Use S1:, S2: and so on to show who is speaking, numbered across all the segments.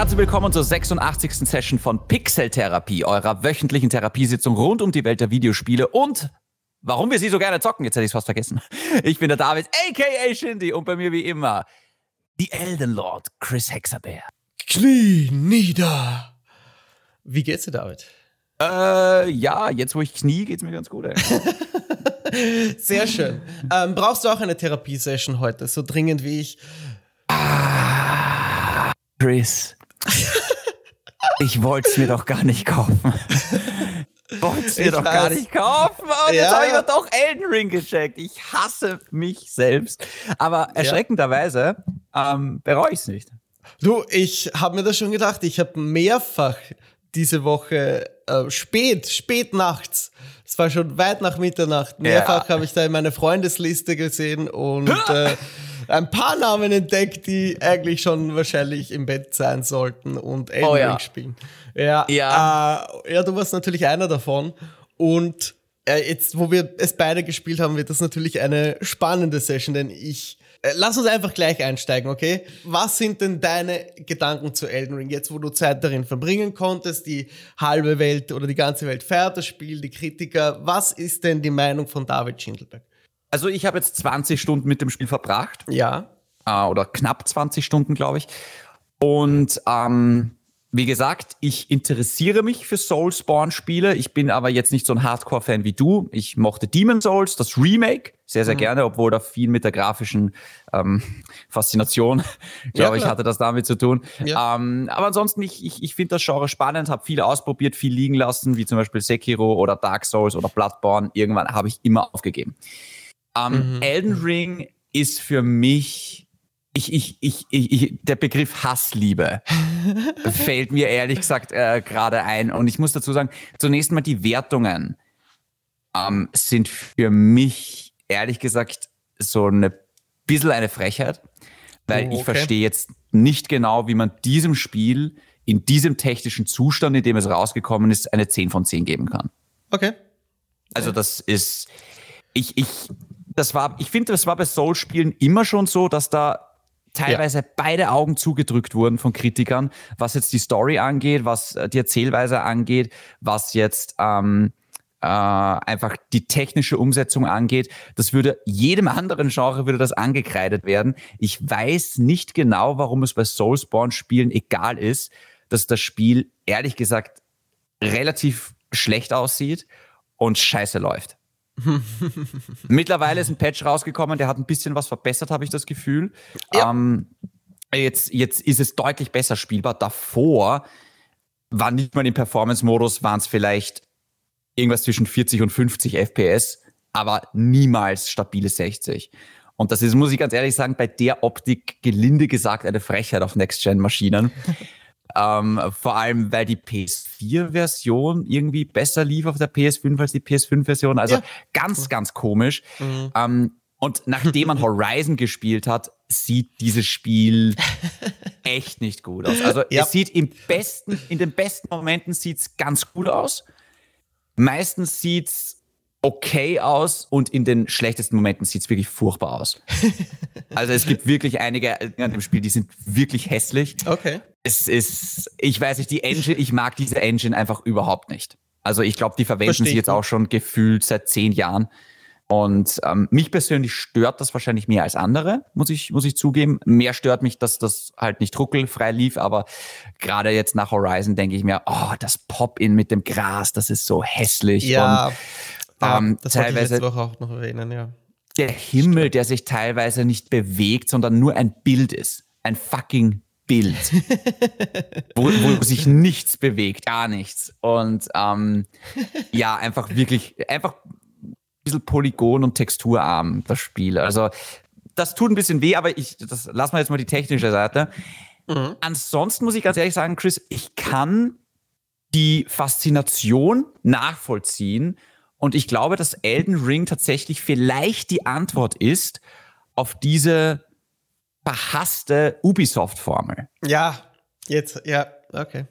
S1: herzlich willkommen zur 86. Session von Pixel-Therapie, eurer wöchentlichen Therapiesitzung rund um die Welt der Videospiele und warum wir sie so gerne zocken. Jetzt hätte ich es fast vergessen. Ich bin der David, a.k.a. Shindy und bei mir wie immer die Elden Lord Chris Hexabear.
S2: Knie nieder. Wie geht's dir, David?
S1: Äh, ja, jetzt wo ich knie, geht's mir ganz gut.
S2: Ey. Sehr schön. Ähm, brauchst du auch eine Therapiesession heute, so dringend wie ich?
S1: Ah, Chris. Ich wollte es mir doch gar nicht kaufen. wollte es mir ich doch weiß. gar nicht kaufen. Und ja. jetzt habe ich doch Elden Ring gecheckt. Ich hasse mich selbst. Aber erschreckenderweise ähm, bereue ich es nicht.
S2: Du, ich habe mir das schon gedacht. Ich habe mehrfach diese Woche äh, spät, spät nachts, es war schon weit nach Mitternacht, mehrfach ja. habe ich da in meine Freundesliste gesehen und äh, ein paar Namen entdeckt, die eigentlich schon wahrscheinlich im Bett sein sollten und Elden oh, ja. Ring spielen. Ja, ja. Äh, ja, du warst natürlich einer davon und äh, jetzt, wo wir es beide gespielt haben, wird das natürlich eine spannende Session, denn ich äh, lass uns einfach gleich einsteigen, okay? Was sind denn deine Gedanken zu Elden Ring, jetzt wo du Zeit darin verbringen konntest, die halbe Welt oder die ganze Welt feiert das Spiel, die Kritiker. Was ist denn die Meinung von David Schindelberg?
S1: Also ich habe jetzt 20 Stunden mit dem Spiel verbracht.
S2: Ja.
S1: Äh, oder knapp 20 Stunden, glaube ich. Und ähm, wie gesagt, ich interessiere mich für Soulspawn-Spiele. Ich bin aber jetzt nicht so ein Hardcore-Fan wie du. Ich mochte Demon Souls, das Remake, sehr, sehr mhm. gerne, obwohl da viel mit der grafischen ähm, Faszination, glaube ja, ich, hatte das damit zu tun. Ja. Ähm, aber ansonsten, ich, ich, ich finde das Genre spannend, habe viel ausprobiert, viel liegen lassen, wie zum Beispiel Sekiro oder Dark Souls oder Bloodborne. Irgendwann habe ich immer aufgegeben. Ähm, mhm. Elden Ring ist für mich ich, ich, ich, ich, der Begriff Hassliebe fällt mir ehrlich gesagt äh, gerade ein. Und ich muss dazu sagen, zunächst mal die Wertungen ähm, sind für mich ehrlich gesagt so eine bisschen eine Frechheit, weil oh, okay. ich verstehe jetzt nicht genau, wie man diesem Spiel in diesem technischen Zustand, in dem es rausgekommen ist, eine 10 von 10 geben kann.
S2: Okay.
S1: Also das ist, ich, ich, das war, ich finde, das war bei Soul-Spielen immer schon so, dass da teilweise ja. beide Augen zugedrückt wurden von Kritikern, was jetzt die Story angeht, was äh, die Erzählweise angeht, was jetzt ähm, äh, einfach die technische Umsetzung angeht. Das würde jedem anderen Genre würde das angekreidet werden. Ich weiß nicht genau, warum es bei Soulspawn-Spielen egal ist, dass das Spiel ehrlich gesagt relativ schlecht aussieht und scheiße läuft. Mittlerweile ist ein Patch rausgekommen, der hat ein bisschen was verbessert, habe ich das Gefühl. Ja. Ähm, jetzt, jetzt ist es deutlich besser spielbar. Davor war nicht mal im Performance-Modus, waren es vielleicht irgendwas zwischen 40 und 50 FPS, aber niemals stabile 60. Und das ist, muss ich ganz ehrlich sagen, bei der Optik gelinde gesagt eine Frechheit auf Next-Gen-Maschinen. Ähm, vor allem, weil die PS4-Version irgendwie besser lief auf der PS5 als die PS5-Version. Also ja. ganz, ganz komisch. Mhm. Ähm, und nachdem man Horizon gespielt hat, sieht dieses Spiel echt nicht gut aus. Also ja. es sieht im besten, in den besten Momenten sieht's ganz gut aus. Meistens sieht's okay aus und in den schlechtesten Momenten sieht es wirklich furchtbar aus. also es gibt wirklich einige an dem Spiel, die sind wirklich hässlich.
S2: Okay.
S1: Es ist, ich weiß nicht, die Engine, ich mag diese Engine einfach überhaupt nicht. Also ich glaube, die verwenden Verstehe sie jetzt auch schon gefühlt seit zehn Jahren. Und ähm, mich persönlich stört das wahrscheinlich mehr als andere, muss ich, muss ich zugeben. Mehr stört mich, dass das halt nicht ruckelfrei lief, aber gerade jetzt nach Horizon denke ich mir, oh, das Pop-In mit dem Gras, das ist so hässlich.
S2: Ja. Und ähm, das teilweise ich Woche auch noch erwähnen, ja.
S1: Der Himmel, der sich teilweise nicht bewegt, sondern nur ein Bild ist. Ein fucking Bild. wo, wo sich nichts bewegt, gar nichts. Und ähm, ja, einfach wirklich, einfach ein bisschen Polygon- und texturarm, das Spiel. Also, das tut ein bisschen weh, aber ich, das lassen wir jetzt mal die technische Seite. Mhm. Ansonsten muss ich ganz ehrlich sagen, Chris, ich kann die Faszination nachvollziehen und ich glaube, dass Elden Ring tatsächlich vielleicht die Antwort ist auf diese verhasste Ubisoft-Formel.
S2: Ja, jetzt, ja, okay.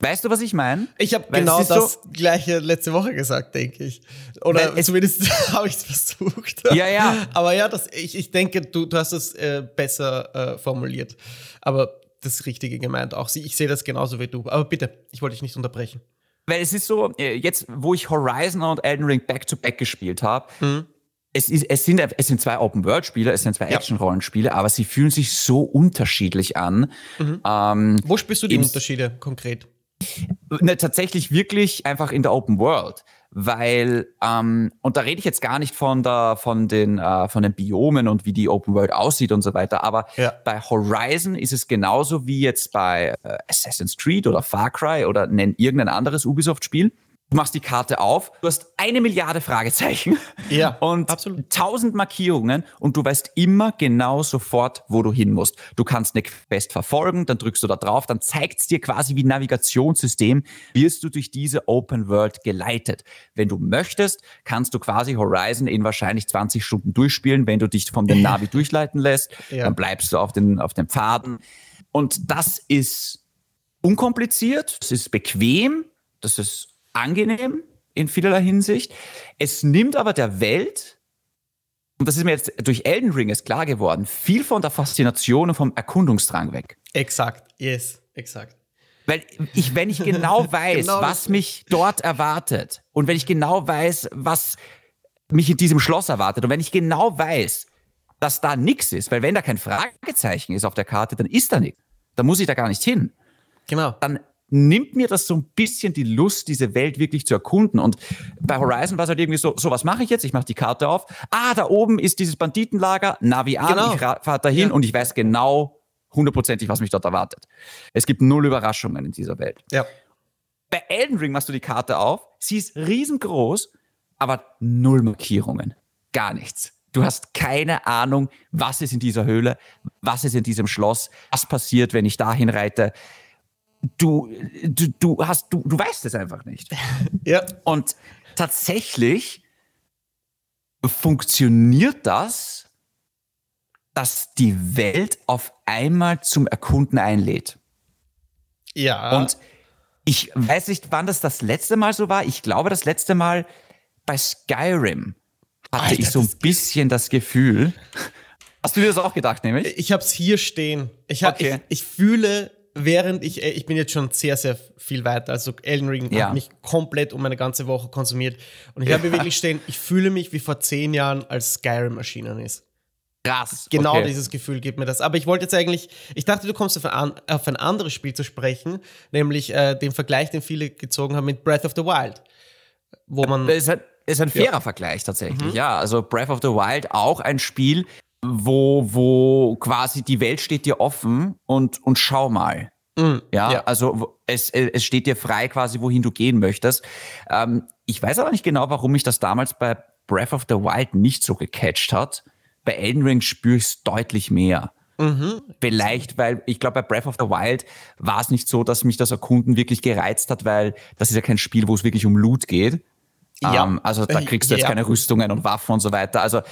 S1: Weißt du, was ich meine?
S2: Ich habe genau das so gleiche letzte Woche gesagt, denke ich. Oder zumindest habe ich es versucht.
S1: Ja, ja.
S2: Aber ja, das, ich, ich denke, du, du hast es äh, besser äh, formuliert. Aber das Richtige gemeint. Auch ich sehe das genauso wie du. Aber bitte, ich wollte dich nicht unterbrechen.
S1: Weil es ist so, äh, jetzt, wo ich Horizon und Elden Ring back-to-back -back gespielt habe, mhm. es, ist, es, sind, es sind zwei Open-World-Spiele, es sind zwei ja. Action-Rollenspiele, aber sie fühlen sich so unterschiedlich an.
S2: Mhm. Ähm, wo spürst du die Unterschiede konkret?
S1: Ne, tatsächlich wirklich einfach in der Open World weil ähm, und da rede ich jetzt gar nicht von der von den äh, von den Biomen und wie die Open World aussieht und so weiter, aber ja. bei Horizon ist es genauso wie jetzt bei äh, Assassin's Creed oder Far Cry oder nenn irgendein anderes Ubisoft Spiel. Du machst die Karte auf, du hast eine Milliarde Fragezeichen
S2: ja,
S1: und tausend Markierungen und du weißt immer genau sofort, wo du hin musst. Du kannst eine Quest verfolgen, dann drückst du da drauf, dann zeigt es dir quasi wie ein Navigationssystem, wirst du durch diese Open World geleitet. Wenn du möchtest, kannst du quasi Horizon in wahrscheinlich 20 Stunden durchspielen, wenn du dich von dem Navi durchleiten lässt, ja. dann bleibst du auf den, auf den Pfaden. Und das ist unkompliziert, das ist bequem, das ist angenehm in vielerlei Hinsicht. Es nimmt aber der Welt, und das ist mir jetzt durch Elden Ring ist klar geworden, viel von der Faszination und vom Erkundungsdrang weg.
S2: Exakt, yes, exakt.
S1: Weil ich, wenn ich genau weiß, genau was mich dort erwartet und wenn ich genau weiß, was mich in diesem Schloss erwartet und wenn ich genau weiß, dass da nichts ist, weil wenn da kein Fragezeichen ist auf der Karte, dann ist da nichts. Dann muss ich da gar nicht hin.
S2: Genau.
S1: Dann nimmt mir das so ein bisschen die Lust, diese Welt wirklich zu erkunden. Und bei Horizon war es halt irgendwie so, so was mache ich jetzt? Ich mache die Karte auf. Ah, da oben ist dieses Banditenlager, Navi an, genau. ich fahre dahin ja. und ich weiß genau hundertprozentig, was mich dort erwartet. Es gibt null Überraschungen in dieser Welt.
S2: Ja.
S1: Bei Elden Ring machst du die Karte auf, sie ist riesengroß, aber null Markierungen. Gar nichts. Du hast keine Ahnung, was ist in dieser Höhle, was ist in diesem Schloss, was passiert, wenn ich dahin reite du, du, du hast, du, du weißt es einfach nicht.
S2: ja.
S1: Und tatsächlich funktioniert das, dass die Welt auf einmal zum Erkunden einlädt.
S2: Ja.
S1: Und ich weiß nicht, wann das das letzte Mal so war. Ich glaube, das letzte Mal bei Skyrim hatte Alter, ich so ein bisschen das Gefühl. Hast du dir das auch gedacht, nämlich?
S2: Ich habe es hier stehen. Ich, hab, okay. ich, ich fühle während ich, äh, ich bin jetzt schon sehr, sehr viel weiter. Also Elden Ring ja. hat mich komplett um eine ganze Woche konsumiert. Und ich ja. habe wirklich stehen, ich fühle mich wie vor zehn Jahren, als Skyrim erschienen ist.
S1: Krass.
S2: Genau okay. dieses Gefühl gibt mir das. Aber ich wollte jetzt eigentlich, ich dachte, du kommst auf ein, auf ein anderes Spiel zu sprechen, nämlich äh, den Vergleich, den viele gezogen haben mit Breath of the Wild. Wo man.
S1: Das ist ein, ist ein fairer ja. Vergleich tatsächlich, mhm. ja. Also Breath of the Wild auch ein Spiel, wo, wo quasi die Welt steht dir offen und, und schau mal. Mm, ja, ja, also es, es steht dir frei quasi, wohin du gehen möchtest. Ähm, ich weiß aber nicht genau, warum mich das damals bei Breath of the Wild nicht so gecatcht hat. Bei Elden Ring spüre ich es deutlich mehr. Mhm. Vielleicht, weil ich glaube, bei Breath of the Wild war es nicht so, dass mich das Erkunden wirklich gereizt hat, weil das ist ja kein Spiel, wo es wirklich um Loot geht, ja. Ähm, also da kriegst du jetzt ja. keine Rüstungen und Waffen und so weiter. Also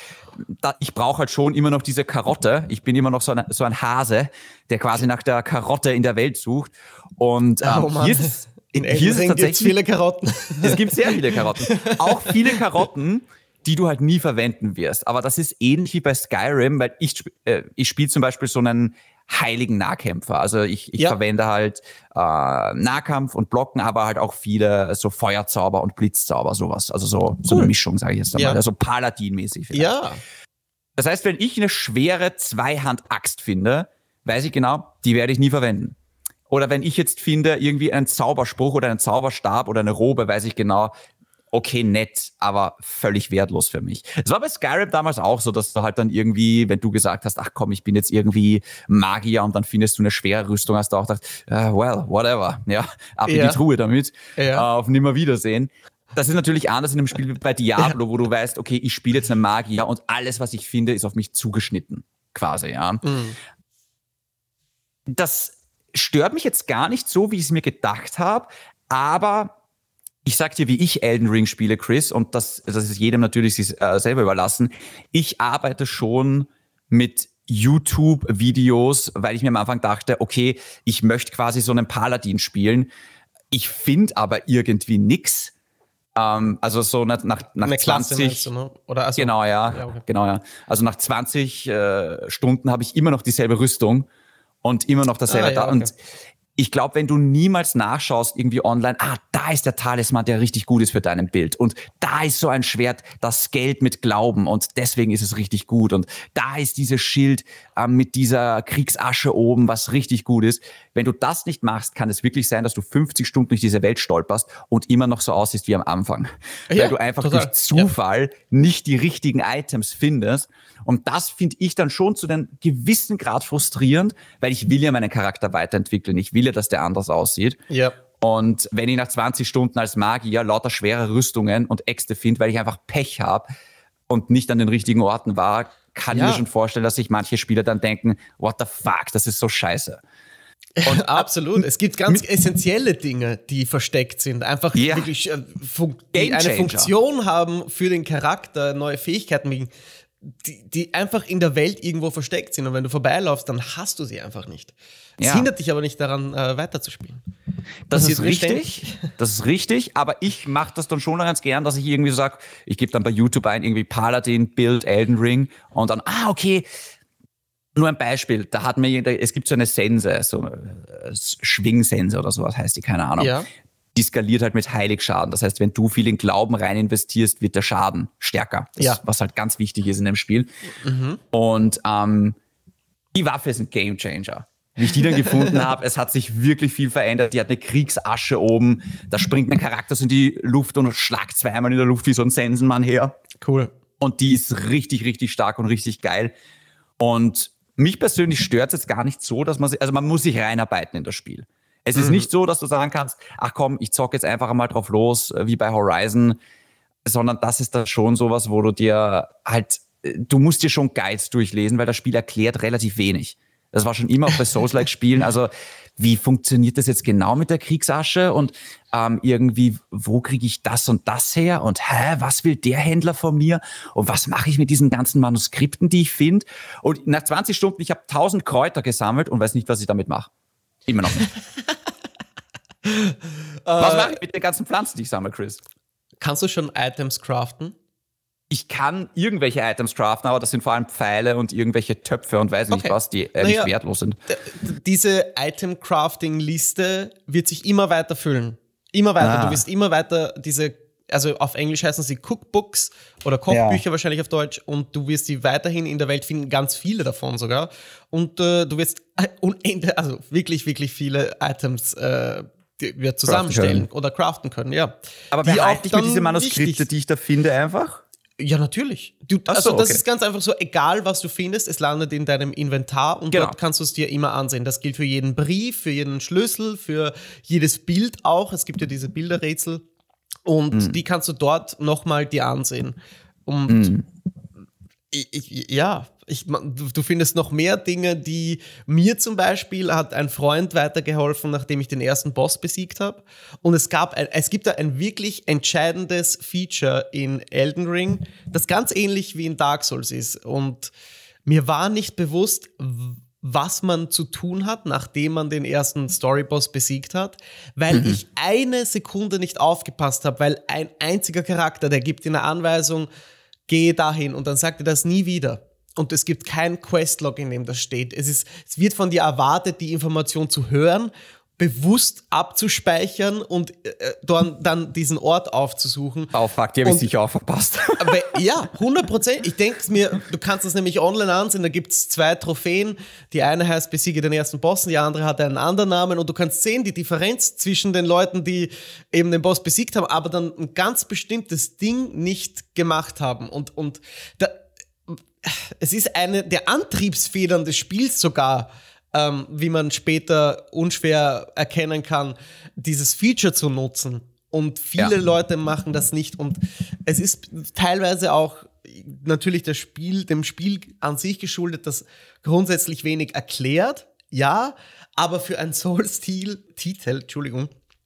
S1: da, ich brauche halt schon immer noch diese Karotte. Ich bin immer noch so, eine, so ein Hase, der quasi nach der Karotte in der Welt sucht. Und ähm, oh hier ist
S2: in hier ist es tatsächlich viele Karotten.
S1: Es gibt sehr viele Karotten. Auch viele Karotten, die du halt nie verwenden wirst. Aber das ist ähnlich wie bei Skyrim, weil ich, äh, ich spiele zum Beispiel so einen heiligen Nahkämpfer. Also ich, ich ja. verwende halt äh, Nahkampf und Blocken, aber halt auch viele so Feuerzauber und Blitzzauber, sowas. Also so, cool. so eine Mischung, sage ich jetzt einmal. Ja. Also Paladin-mäßig
S2: vielleicht. Ja.
S1: Das heißt, wenn ich eine schwere Zweihand-Axt finde, weiß ich genau, die werde ich nie verwenden. Oder wenn ich jetzt finde, irgendwie einen Zauberspruch oder einen Zauberstab oder eine Robe, weiß ich genau, okay, nett, aber völlig wertlos für mich. Es war bei Skyrim damals auch so, dass du halt dann irgendwie, wenn du gesagt hast, ach komm, ich bin jetzt irgendwie Magier und dann findest du eine schwere Rüstung, hast du auch gedacht, uh, well, whatever, ja, ab in die Truhe damit, ja. auf Nimmerwiedersehen. Das ist natürlich anders in einem Spiel wie bei Diablo, ja. wo du weißt, okay, ich spiele jetzt einen Magier und alles, was ich finde, ist auf mich zugeschnitten, quasi, ja. Mhm. Das stört mich jetzt gar nicht so, wie ich es mir gedacht habe, aber ich sag dir, wie ich Elden Ring spiele, Chris, und das, das ist jedem natürlich sich, äh, selber überlassen. Ich arbeite schon mit YouTube-Videos, weil ich mir am Anfang dachte, okay, ich möchte quasi so einen Paladin spielen. Ich finde aber irgendwie nix. Ähm, also so nach, nach, nach Eine 20. Du, ne? Oder also, genau, ja. ja okay. Genau, ja. Also nach 20 äh, Stunden habe ich immer noch dieselbe Rüstung und immer noch dasselbe
S2: Ah, ja, okay.
S1: Und ich glaube, wenn du niemals nachschaust, irgendwie online, ah, da ist der Talisman, der richtig gut ist für dein Bild. Und da ist so ein Schwert, das Geld mit Glauben und deswegen ist es richtig gut. Und da ist dieses Schild ähm, mit dieser Kriegsasche oben, was richtig gut ist. Wenn du das nicht machst, kann es wirklich sein, dass du 50 Stunden durch diese Welt stolperst und immer noch so aussiehst wie am Anfang.
S2: Ja,
S1: Weil du einfach
S2: total.
S1: durch Zufall nicht die richtigen Items findest. Und das finde ich dann schon zu einem gewissen Grad frustrierend, weil ich will ja meinen Charakter weiterentwickeln. Ich will ja, dass der anders aussieht.
S2: Ja.
S1: Und wenn ich nach 20 Stunden als Magier lauter schwere Rüstungen und Äxte finde, weil ich einfach Pech habe und nicht an den richtigen Orten war, kann
S2: Ja.
S1: ich mir schon vorstellen, dass sich manche Spieler dann denken, what the fuck, das ist so scheiße.
S2: Und Absolut. Es gibt ganz essentielle Dinge, die versteckt sind. Einfach
S1: Ja.
S2: wirklich, äh, eine. Funktion haben für den Charakter, neue Fähigkeiten die, die einfach in der Welt irgendwo versteckt sind. Und wenn du vorbeilaufst, dann hast du sie einfach nicht. Das
S1: Ja.
S2: hindert dich aber nicht daran, äh, weiterzuspielen.
S1: Das
S2: Passiert
S1: ist richtig. Das ist richtig. Aber ich mache das dann schon ganz gern, dass ich irgendwie so sage, ich gebe dann bei YouTube ein, irgendwie Paladin, Build, Elden Ring und dann, ah, okay. Nur ein Beispiel. Da hat mir, es gibt so eine Sense, so äh, Schwingsense oder sowas heißt die, keine Ahnung.
S2: Ja.
S1: Die skaliert halt mit Heiligschaden. Das heißt, wenn du viel in Glauben rein investierst, wird der Schaden stärker. Das
S2: Ja.
S1: was halt ganz wichtig ist in dem Spiel. Und ähm, die Waffe ist ein Gamechanger. Wie ich die dann gefunden habe, es hat sich wirklich viel verändert. Die hat eine Kriegsasche oben. Da springt mein Charakter so in die Luft und schlagt zweimal in der Luft wie so ein Sensenmann her.
S2: Cool.
S1: Und die ist richtig, richtig stark und richtig geil. Und mich persönlich stört es jetzt gar nicht so, dass man sich, also man muss sich reinarbeiten in das Spiel. Es ist nicht so, dass du sagen kannst, ach komm, ich zocke jetzt einfach mal drauf los, äh, wie bei Horizon, sondern das ist dann schon sowas, wo du dir halt, äh, du musst dir schon Guides durchlesen, weil das Spiel erklärt relativ wenig. Das war schon immer auch bei Souls-like-Spielen. Also wie funktioniert das jetzt genau mit der Kriegsasche und ähm, irgendwie, wo kriege ich das und das her und hä, was will der Händler von mir und was mache ich mit diesen ganzen Manuskripten, die ich finde? Und nach 20 Stunden, ich habe 1000 Kräuter gesammelt und weiß nicht, was ich damit mache. Immer noch nicht. was mache ich mit den ganzen Pflanzen, die ich sammle, Chris?
S2: Kannst du schon Items craften?
S1: Ich kann irgendwelche Items craften, aber das sind vor allem Pfeile und irgendwelche Töpfe und weiß nicht
S2: Okay.
S1: was, die eigentlich
S2: Naja.
S1: wertlos sind.
S2: Diese Item-Crafting-Liste wird sich immer weiter füllen. Immer weiter.
S1: Ah.
S2: Du wirst immer weiter diese, also auf Englisch heißen sie Cookbooks oder Kochbücher wahrscheinlich auf Deutsch und du wirst die weiterhin in der Welt finden, ganz viele davon sogar. Und äh, du wirst äh, unendlich, also wirklich, wirklich viele Items äh, wir zusammenstellen
S1: können.
S2: oder craften können, ja.
S1: Aber
S2: Die
S1: behalte ich mir
S2: dann
S1: diese Manuskripte,
S2: wichtig
S1: die ich da finde, einfach?
S2: Ja, natürlich. Du,
S1: Ach
S2: also
S1: so,
S2: das
S1: okay.
S2: ist ganz einfach so, egal was du findest, es landet in deinem Inventar und
S1: Genau.
S2: dort kannst du es dir immer ansehen. Das gilt für jeden Brief, für jeden Schlüssel, für jedes Bild auch. Es gibt ja diese Bilderrätsel und
S1: Mhm.
S2: die kannst du dort nochmal dir ansehen. Und
S1: Mhm.
S2: Ich, ja, ich, du, findest noch mehr Dinge, die mir zum Beispiel hat ein Freund weitergeholfen, nachdem ich den ersten Boss besiegt habe. Und es gab, ein, es gibt da ein wirklich entscheidendes Feature in Elden Ring, das ganz ähnlich wie in Dark Souls ist. Und mir war nicht bewusst, was man zu tun hat, nachdem man den ersten Storyboss besiegt hat, weil ich eine Sekunde nicht aufgepasst habe, weil ein einziger Charakter, der gibt dir eine Anweisung, gehe dahin und dann sagt er das nie wieder. Und es gibt kein Questlog, in dem das steht. Es, ist, es wird von dir erwartet, die Information zu hören, bewusst abzuspeichern und äh, dann, dann diesen Ort aufzusuchen.
S1: Oh fuck, die habe ich sicher auch verpasst.
S2: Aber ja, 100 Prozent. Ich denke mir, du kannst das nämlich online ansehen, da gibt es zwei Trophäen. Die eine heißt Besiege den ersten Bossen, die andere hat einen anderen Namen und du kannst sehen, die Differenz zwischen den Leuten, die eben den Boss besiegt haben, aber dann ein ganz bestimmtes Ding nicht gemacht haben. Und, und da, es ist eine der Antriebsfedern des Spiels sogar, ähm, wie man später unschwer erkennen kann, dieses Feature zu nutzen. Und viele
S1: Ja.
S2: Leute machen das nicht. Und es ist teilweise auch natürlich das Spiel, dem Spiel an sich geschuldet, das grundsätzlich wenig erklärt, ja, aber für ein Soul-Stil, Titel,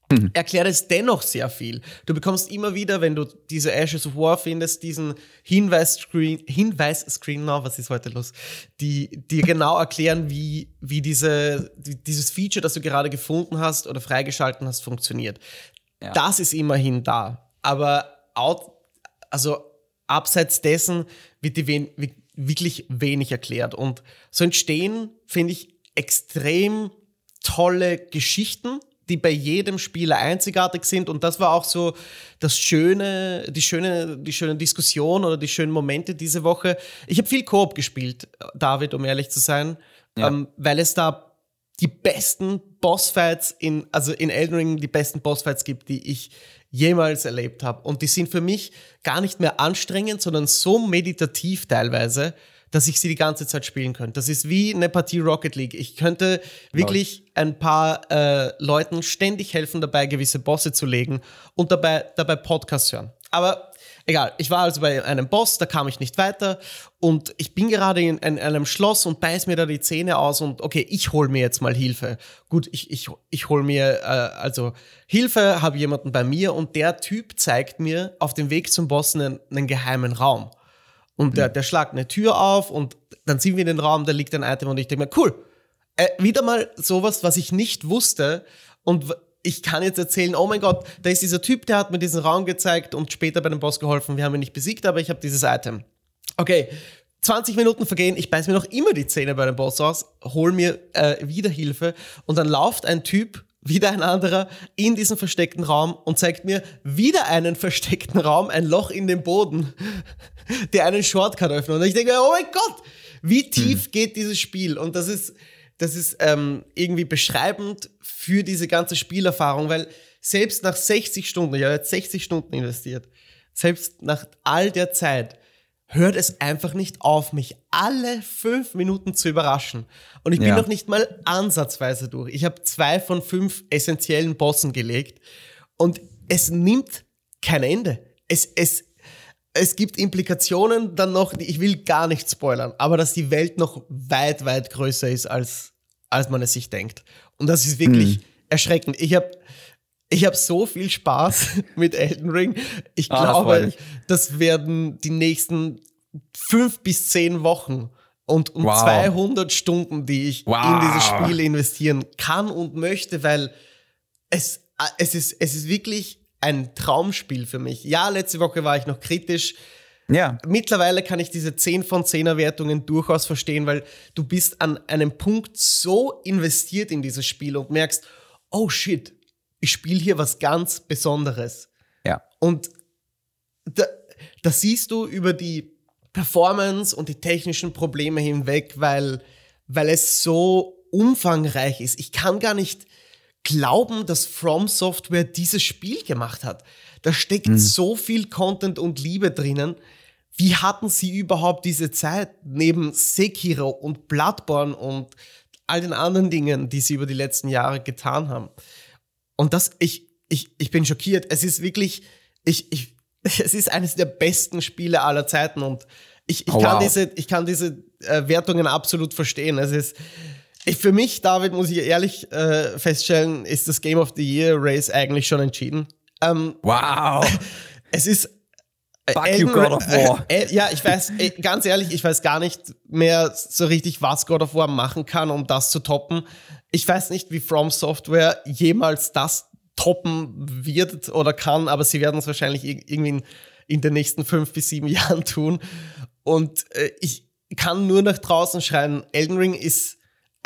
S2: Entschuldigung, erklärt es dennoch sehr viel. Du bekommst immer wieder, wenn du diese Ashes of War findest, diesen Hinweisscreen, Hinweisscreen, na, was ist heute los, die dir genau erklären, wie, wie diese, die, dieses Feature, das du gerade gefunden hast oder freigeschalten hast, funktioniert.
S1: Ja.
S2: Das ist immerhin da. Aber out, also abseits dessen wird dir wen, wi- wirklich wenig erklärt. Und so entstehen, finde ich, extrem tolle Geschichten, die bei jedem Spieler einzigartig sind. Und das war auch so das schöne, die schöne, die schöne Diskussion oder die schönen Momente diese Woche. Ich habe viel Koop gespielt, David, um ehrlich zu sein, ja. ähm, weil es da die besten Bossfights in, also in Elden Ring die besten Bossfights gibt, die ich jemals erlebt habe. Und die sind für mich gar nicht mehr anstrengend, sondern so meditativ teilweise, dass ich sie die ganze Zeit spielen könnte. Das ist wie eine Partie Rocket League. Ich könnte wirklich ein paar äh, Leuten ständig helfen dabei, gewisse Bosse zu legen und dabei, dabei Podcasts hören. Aber egal, ich war also bei einem Boss, da kam ich nicht weiter und ich bin gerade in, in einem Schloss und beiß mir da die Zähne aus und okay, ich hol mir jetzt mal Hilfe. Gut, ich, ich, ich hol mir äh, also Hilfe, habe jemanden bei mir und der Typ zeigt mir auf dem Weg zum Boss einen, einen geheimen Raum. Und der, der schlagt eine Tür auf und dann sind wir in den Raum, da liegt ein Item und ich denke mir, cool, äh, wieder mal sowas, was ich nicht wusste und ich kann jetzt erzählen, oh mein Gott, da ist dieser Typ, der hat mir diesen Raum gezeigt und später bei dem Boss geholfen. Wir haben ihn nicht besiegt, aber ich habe dieses Item. Okay, 20 Minuten vergehen, ich beiß mir noch immer die Zähne bei dem Boss aus, hol mir äh, wieder Hilfe und dann lauft ein Typ wieder ein anderer in diesen versteckten Raum und zeigt mir wieder einen versteckten Raum, ein Loch in den Boden, der einen Shortcut öffnet. Und ich denke, oh mein Gott, wie tief hm. geht dieses Spiel? Und das ist, das ist ähm, irgendwie beschreibend für diese ganze Spielerfahrung, weil selbst nach 60 Stunden, ich habe jetzt 60 Stunden investiert, selbst nach all der Zeit, hört es einfach nicht auf, mich alle fünf Minuten zu überraschen. Und ich bin ja. noch nicht mal ansatzweise durch. Ich habe zwei von fünf essentiellen Bossen gelegt und es nimmt kein Ende. Es, es, es gibt Implikationen dann noch, ich will gar nicht spoilern, aber dass die Welt noch weit, weit größer ist, als, als man es sich denkt. Und das ist wirklich mhm. erschreckend. Ich habe ich habe so viel Spaß mit Elden Ring. Ich ah, glaube, das, das, werden die nächsten fünf bis zehn Wochen und um wow. 200 Stunden, die ich wow. in dieses Spiel investieren kann und möchte, weil es, es, ist, es ist wirklich ein Traumspiel für mich. Ja, letzte Woche war ich noch kritisch. Ja. Mittlerweile kann ich diese 10 von 10er Wertungen durchaus verstehen, weil du bist an einem Punkt so investiert in dieses Spiel und merkst, oh shit, ich spiele hier was ganz Besonderes.
S1: Ja.
S2: Und da, da siehst du über die Performance und die technischen Probleme hinweg, weil, weil es so umfangreich ist. Ich kann gar nicht glauben, dass From Software dieses Spiel gemacht hat. Da steckt mhm. so viel Content und Liebe drinnen. Wie hatten sie überhaupt diese Zeit neben Sekiro und Bloodborne und all den anderen Dingen, die sie über die letzten Jahre getan haben? Und das, ich, ich, ich bin schockiert. Es ist wirklich, ich, ich, es ist eines der besten Spiele aller Zeiten und ich, ich oh, kann wow. diese, ich kann diese äh, Wertungen absolut verstehen. Es ist, für mich, David, muss ich ehrlich äh, feststellen, ist das Game of the Year Race eigentlich schon entschieden.
S1: Ähm, wow.
S2: Es ist
S1: Fuck Elden, you, God of War.
S2: Äh, äh, ja, ich weiß, äh, ganz ehrlich, ich weiß gar nicht mehr so richtig, was God of War machen kann, um das zu toppen. Ich weiß nicht, wie From Software jemals das toppen wird oder kann, aber sie werden es wahrscheinlich irgendwie in, in, den nächsten fünf bis sieben Jahren tun. Und äh, ich kann nur nach draußen schreien, Elden Ring ist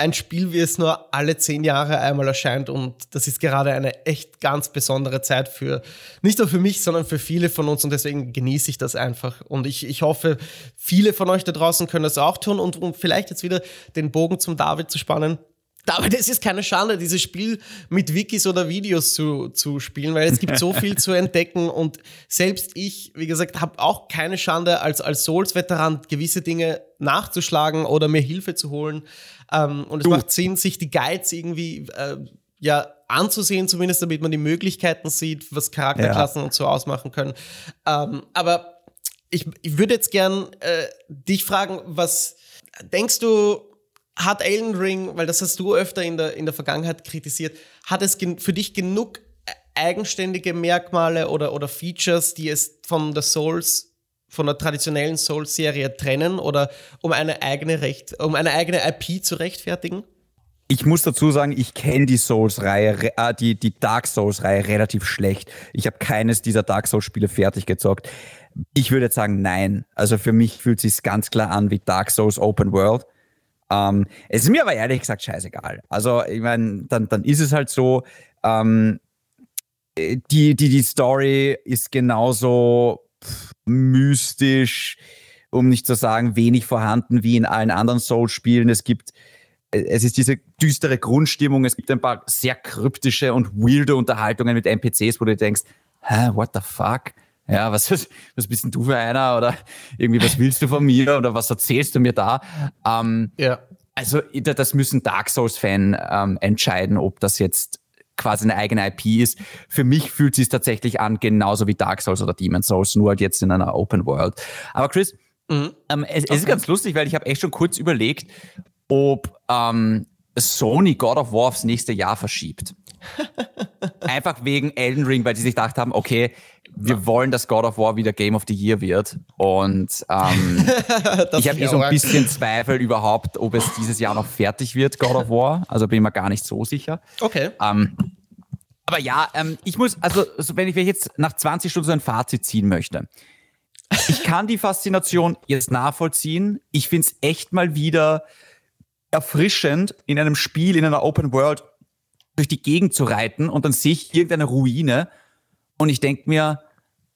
S2: ein Spiel, wie es nur alle zehn Jahre einmal erscheint. Und das ist gerade eine echt ganz besondere Zeit für, nicht nur für mich, sondern für viele von uns. Und deswegen genieße ich das einfach. Und ich, ich hoffe, viele von euch da draußen können das auch tun. Und um vielleicht jetzt wieder den Bogen zum David zu spannen. Aber es ist keine Schande, dieses Spiel mit Wikis oder Videos zu, zu spielen, weil es gibt so viel zu entdecken und selbst ich, wie gesagt, habe auch keine Schande, als, als Souls-Veteran gewisse Dinge nachzuschlagen oder mir Hilfe zu holen. Ähm, und es du. macht Sinn, sich die Guides irgendwie äh, ja, anzusehen, zumindest damit man die Möglichkeiten sieht, was Charakterklassen ja. und so ausmachen können. Ähm, aber ich, ich würde jetzt gern äh, dich fragen, was denkst du, hat Elden Ring, weil das hast du öfter in der, in der Vergangenheit kritisiert, hat es für dich genug eigenständige Merkmale oder, oder Features, die es von der Souls, von der traditionellen Souls-Serie trennen oder um eine eigene Recht, um eine eigene IP zu rechtfertigen?
S1: Ich muss dazu sagen, ich kenne die Souls-Reihe, äh, die, die Dark Souls-Reihe relativ schlecht. Ich habe keines dieser Dark Souls-Spiele fertig gezockt. Ich würde jetzt sagen, nein. Also für mich fühlt es sich ganz klar an wie Dark Souls Open World Ähm, es ist mir aber ehrlich gesagt scheißegal. Also, ich meine, dann, dann ist es halt so, ähm, die, die, die Story ist genauso mystisch, um nicht zu sagen, wenig vorhanden wie in allen anderen Souls-Spielen. Es gibt, es ist diese düstere Grundstimmung, es gibt ein paar sehr kryptische und weirde Unterhaltungen mit NPCs, wo du denkst, hä, what the fuck? Ja, was, was bist denn du für einer? Oder irgendwie, was willst du von mir? Oder was erzählst du mir da? Ähm, ja. Also, das müssen Dark Souls-Fan ähm, entscheiden, ob das jetzt quasi eine eigene IP ist. Für mich fühlt es sich tatsächlich an, genauso wie Dark Souls oder Demon Souls, nur halt jetzt in einer Open World. Aber Chris, mhm. ähm, es, okay. es, ist ganz lustig, weil ich habe echt schon kurz überlegt, ob ähm, Sony God of War aufs nächste Jahr verschiebt. Einfach wegen Elden Ring, weil die sich gedacht haben, okay, wir wollen, dass God of War wieder Game of the Year wird. Und ähm, ich habe eh so ein bisschen Zweifel überhaupt, ob es dieses Jahr noch fertig wird, God of War. Also bin ich mir gar nicht so sicher.
S2: Okay.
S1: Ähm, aber ja, ähm, ich muss, also wenn ich jetzt nach 20 Stunden so ein Fazit ziehen möchte, ich kann die Faszination jetzt nachvollziehen. Ich finde es echt mal wieder erfrischend, in einem Spiel, in einer Open World durch die Gegend zu reiten und dann sehe ich irgendeine Ruine und ich denke mir,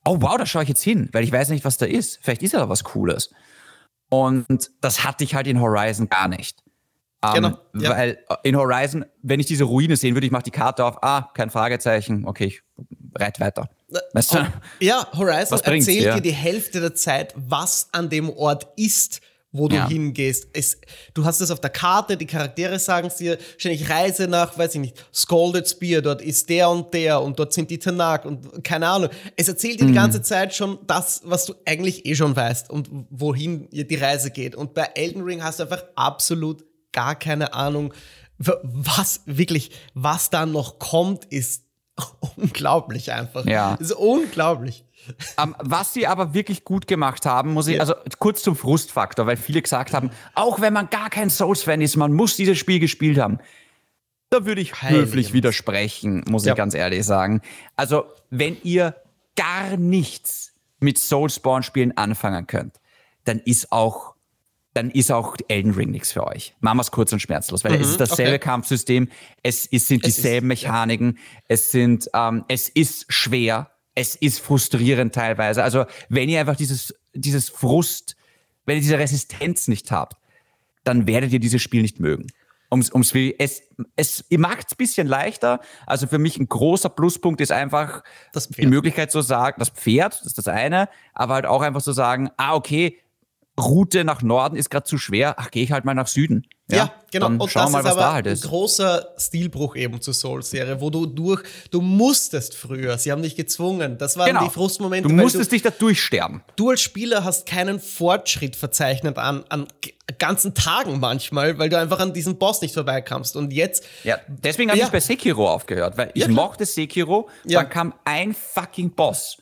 S1: oh wow, da schaue ich jetzt hin, weil ich weiß nicht, was da ist. Vielleicht ist ja da was Cooles. Und das hatte ich halt in Horizon gar nicht. Um, ähm, genau. Ja. Weil äh, in Horizon, wenn ich diese Ruine sehen würde, ich mache die Karte auf, ah, kein Fragezeichen, okay, ich reite weiter.
S2: Weißt du? Ja, Horizon erzählt ja. dir die Hälfte der Zeit, was an dem Ort ist wo du ja. hingehst. Es, du hast es auf der Karte, die Charaktere sagen es dir, ständig Reise nach, weiß ich nicht, Scalded Spear, dort ist der und der und dort sind die Tanak und keine Ahnung. Es erzählt dir mhm. die ganze Zeit schon das, was du eigentlich eh schon weißt und wohin die Reise geht. Und bei Elden Ring hast du einfach absolut gar keine Ahnung, was wirklich, was da noch kommt, ist unglaublich einfach. Ja. ist unglaublich.
S1: Um, was sie aber wirklich gut gemacht haben, muss ich, ja. also kurz zum Frustfaktor, weil viele gesagt haben, auch wenn man gar kein Souls-Fan ist, man muss dieses Spiel gespielt haben. Da würde ich Heilige höflich widersprechen, muss ja. ich ganz ehrlich sagen. Also, wenn ihr gar nichts mit Soulspawn-Spielen anfangen könnt, dann ist auch dann ist auch Elden Ring nichts für euch. Machen wir es kurz und schmerzlos, weil mhm, es ist dasselbe okay. Kampfsystem, es, es sind dieselben es ist, Mechaniken, ja. es sind, ähm, es ist schwer, es ist frustrierend teilweise. Also wenn ihr einfach dieses, dieses Frust, wenn ihr diese Resistenz nicht habt, dann werdet ihr dieses Spiel nicht mögen. Ums, ums es, es, ihr macht es ein bisschen leichter. Also für mich ein großer Pluspunkt ist einfach die Möglichkeit zu sagen, das Pferd, das ist das eine, aber halt auch einfach zu sagen, ah, okay, Route nach Norden ist gerade zu schwer, ach, gehe ich halt mal nach Süden.
S2: Ja, ja genau. Dann und das mal, ist aber da halt ist. ein großer Stilbruch eben zur Soul-Serie, wo du durch, du musstest früher, sie haben dich gezwungen. Das waren genau. die Frustmomente.
S1: Du musstest du, dich da durchsterben.
S2: Du als Spieler hast keinen Fortschritt verzeichnet an, an ganzen Tagen manchmal, weil du einfach an diesen Boss nicht vorbeikamst. Und jetzt.
S1: Ja, deswegen habe ja. ich bei Sekiro aufgehört, weil ich ja, mochte Sekiro, ja. dann kam ein fucking Boss.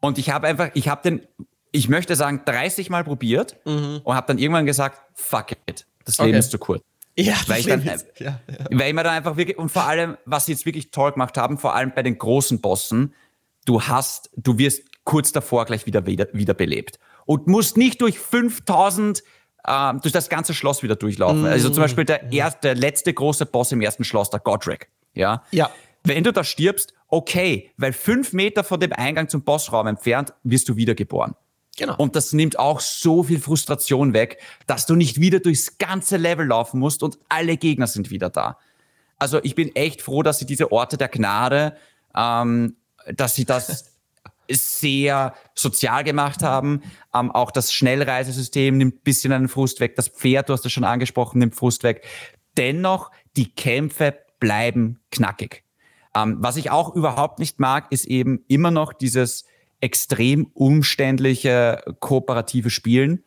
S1: Und ich habe einfach, ich habe den ich möchte sagen, 30 Mal probiert mhm. und habe dann irgendwann gesagt, fuck it, das Leben okay. ist zu kurz.
S2: Ja,
S1: weil ich, dann, ist, ja, ja. weil ich mir dann einfach wirklich, und vor allem, was sie jetzt wirklich toll gemacht haben, vor allem bei den großen Bossen, du hast, du wirst kurz davor gleich wieder, wieder, wieder belebt. Und musst nicht durch 5000 äh, durch das ganze Schloss wieder durchlaufen. Mm. Also zum Beispiel der, erste, der letzte große Boss im ersten Schloss, der Godric. Ja.
S2: ja.
S1: Wenn du da stirbst, okay, weil fünf Meter von dem Eingang zum Bossraum entfernt wirst du wiedergeboren. Genau. Und das nimmt auch so viel Frustration weg, dass du nicht wieder durchs ganze Level laufen musst und alle Gegner sind wieder da. Also ich bin echt froh, dass sie diese Orte der Gnade, ähm, dass sie das sehr sozial gemacht haben. Ähm, auch das Schnellreisesystem nimmt ein bisschen einen Frust weg. Das Pferd, du hast es schon angesprochen, nimmt Frust weg. Dennoch, die Kämpfe bleiben knackig. Ähm, was ich auch überhaupt nicht mag, ist eben immer noch dieses extrem umständliche kooperative Spielen.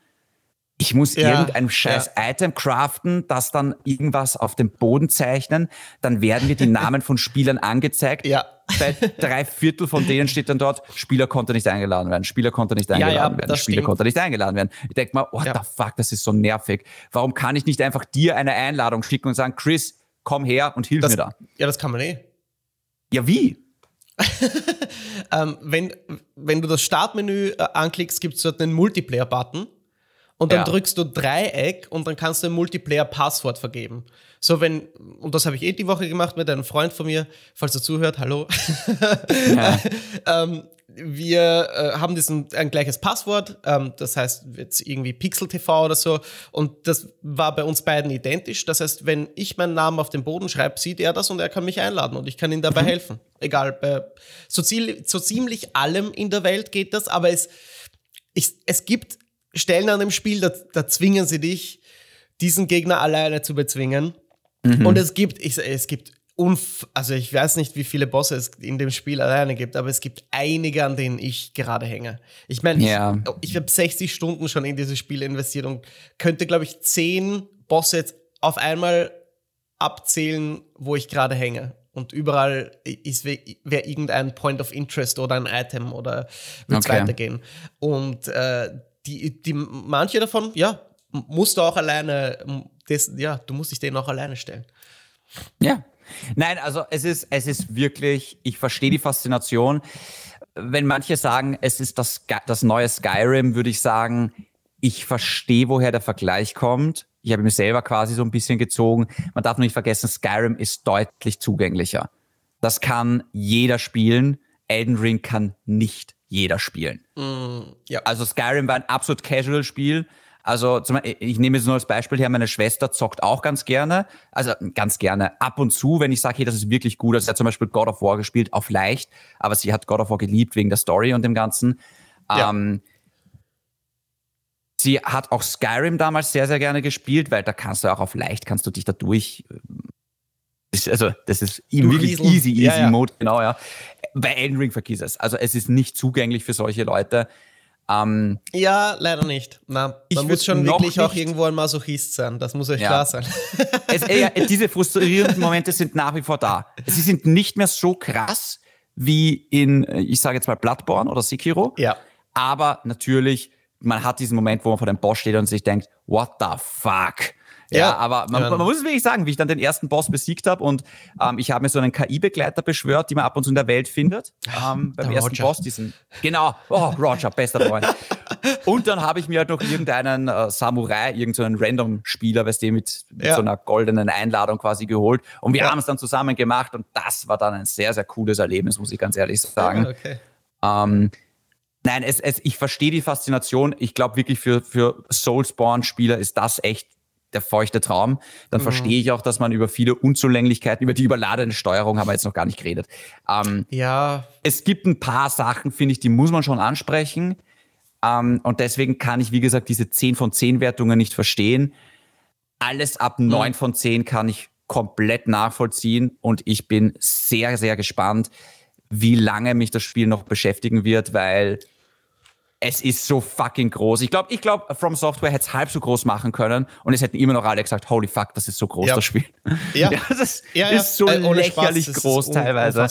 S1: Ich muss ja, irgendein scheiß ja. Item craften, das dann irgendwas auf dem Boden zeichnen. Dann werden mir die Namen von Spielern angezeigt.
S2: Ja.
S1: Bei drei Viertel von denen steht dann dort, Spieler konnte nicht eingeladen werden, Spieler konnte nicht eingeladen ja, werden, Spieler stimmt. konnte nicht eingeladen werden. Ich denke mal, what the fuck, das ist so nervig. Warum kann ich nicht einfach dir eine Einladung schicken und sagen, Chris, komm her und hilf
S2: das,
S1: mir da?
S2: Ja, das kann man eh.
S1: Ja, wie?
S2: ähm, wenn, wenn du das Startmenü äh, anklickst, gibt es dort einen Multiplayer-Button. Und dann
S1: Ja.
S2: drückst du Dreieck und dann kannst du ein Multiplayer-Passwort vergeben. So, wenn, und das habe ich eh die Woche gemacht mit einem Freund von mir, falls er zuhört, hallo.
S1: Ja.
S2: ähm, wir äh, haben diesen, ein gleiches Passwort, ähm, das heißt jetzt irgendwie Pixel TV oder so. Und das war bei uns beiden identisch. Das heißt, wenn ich meinen Namen auf den Boden schreibe, sieht er das und er kann mich einladen und ich kann ihm dabei helfen. Egal, bei so, ziel, so ziemlich allem in der Welt geht das, aber es, ich, es gibt Stellen an dem Spiel, da, da zwingen sie dich, diesen Gegner alleine zu bezwingen. Und es gibt, ich, es gibt unf also ich weiß nicht, wie viele Bosse es in dem Spiel alleine gibt, aber es gibt einige, an denen ich gerade hänge. Ich meine,
S1: Ja.
S2: ich, ich habe 60 Stunden schon in dieses Spiel investiert und könnte, glaube ich, 10 Bosse jetzt auf einmal abzählen, wo ich gerade hänge. Und überall ist wäre irgendein Point of Interest oder ein Item oder wird
S1: Okay.
S2: weitergehen. Und äh, die, die manche davon, ja, musst du auch alleine, das, ja, du musst dich denen auch alleine stellen.
S1: Ja. Nein, also es ist, es ist wirklich, ich verstehe die Faszination. Wenn manche sagen, es ist das, das neue Skyrim, würde ich sagen, ich verstehe, woher der Vergleich kommt. Ich habe mir selber quasi so ein bisschen gezogen. Man darf nicht vergessen, Skyrim ist deutlich zugänglicher. Das kann jeder spielen. Elden Ring kann nicht jeder spielen.
S2: Ja.
S1: Also Skyrim war ein absolut casual Spiel. Also zum, ich nehme jetzt nur als Beispiel her, meine Schwester zockt auch ganz gerne. Also ganz gerne ab und zu, wenn ich sage, hey, das ist wirklich gut. Also sie hat zum Beispiel God of War gespielt, auf leicht, aber sie hat God of War geliebt wegen der Story und dem Ganzen.
S2: Ja.
S1: Ähm, sie hat auch Skyrim damals sehr, sehr gerne gespielt, weil da kannst du auch auf leicht, kannst du dich da durch. ist- Also, das ist wirklich easy, easy
S2: Ja, ja.
S1: Mode, genau, ja. Bei Elden Ring vergiss es. Also, es ist nicht zugänglich für solche Leute. Ähm,
S2: Ja, leider nicht. Na,
S1: Ich
S2: man muss schon wirklich auch irgendwo ein Masochist sein. Das muss euch
S1: Ja.
S2: klar sein.
S1: es, äh, diese frustrierenden Momente sind nach wie vor da. Sie sind nicht mehr so krass wie in, ich sage jetzt mal Bloodborne oder Sekiro.
S2: ja.
S1: Aber natürlich, man hat diesen Moment, wo man vor dem Boss steht und sich denkt, what the fuck? Ja,
S2: Ja.
S1: aber man,
S2: Ja.
S1: man muss es wirklich sagen, wie ich dann den ersten Boss besiegt habe und ähm, ich habe mir so einen KI-Begleiter beschwört, die man ab und zu in der Welt findet. Ähm, beim
S2: der
S1: ersten
S2: Roger.
S1: Boss, diesen. Genau, oh, Roger, bester Freund. und dann habe ich mir halt noch irgendeinen äh, Samurai, irgendeinen Random-Spieler, weißt du, mit, mit
S2: Ja.
S1: so einer goldenen Einladung quasi geholt. Und wir haben es dann zusammen gemacht und das war dann ein sehr, sehr cooles Erlebnis, muss ich ganz ehrlich sagen.
S2: Okay.
S1: Ähm, nein, es, es, ich verstehe die Faszination. Ich glaube wirklich für, für Soulspawn-Spieler ist das echt der feuchte Traum. Dann verstehe ich auch, dass man über viele Unzulänglichkeiten, über die überladene Steuerung haben wir jetzt noch gar nicht geredet. Ähm,
S2: Ja,
S1: es gibt ein paar Sachen, finde ich, die muss man schon ansprechen. Ähm, und deswegen kann ich, wie gesagt, diese 10 von 10 Wertungen nicht verstehen. Alles ab 9 von 10 kann ich komplett nachvollziehen und ich bin sehr, sehr gespannt, wie lange mich das Spiel noch beschäftigen wird, weil es ist so fucking groß. Ich glaube, ich glaube, From Software hätte es halb so groß machen können und es hätten immer noch alle gesagt, holy fuck, das ist so groß,
S2: Ja.
S1: das Spiel.
S2: Ja.
S1: das
S2: ja, ja.
S1: ist so
S2: Äh, Spaß,
S1: lächerlich
S2: ist
S1: groß teilweise.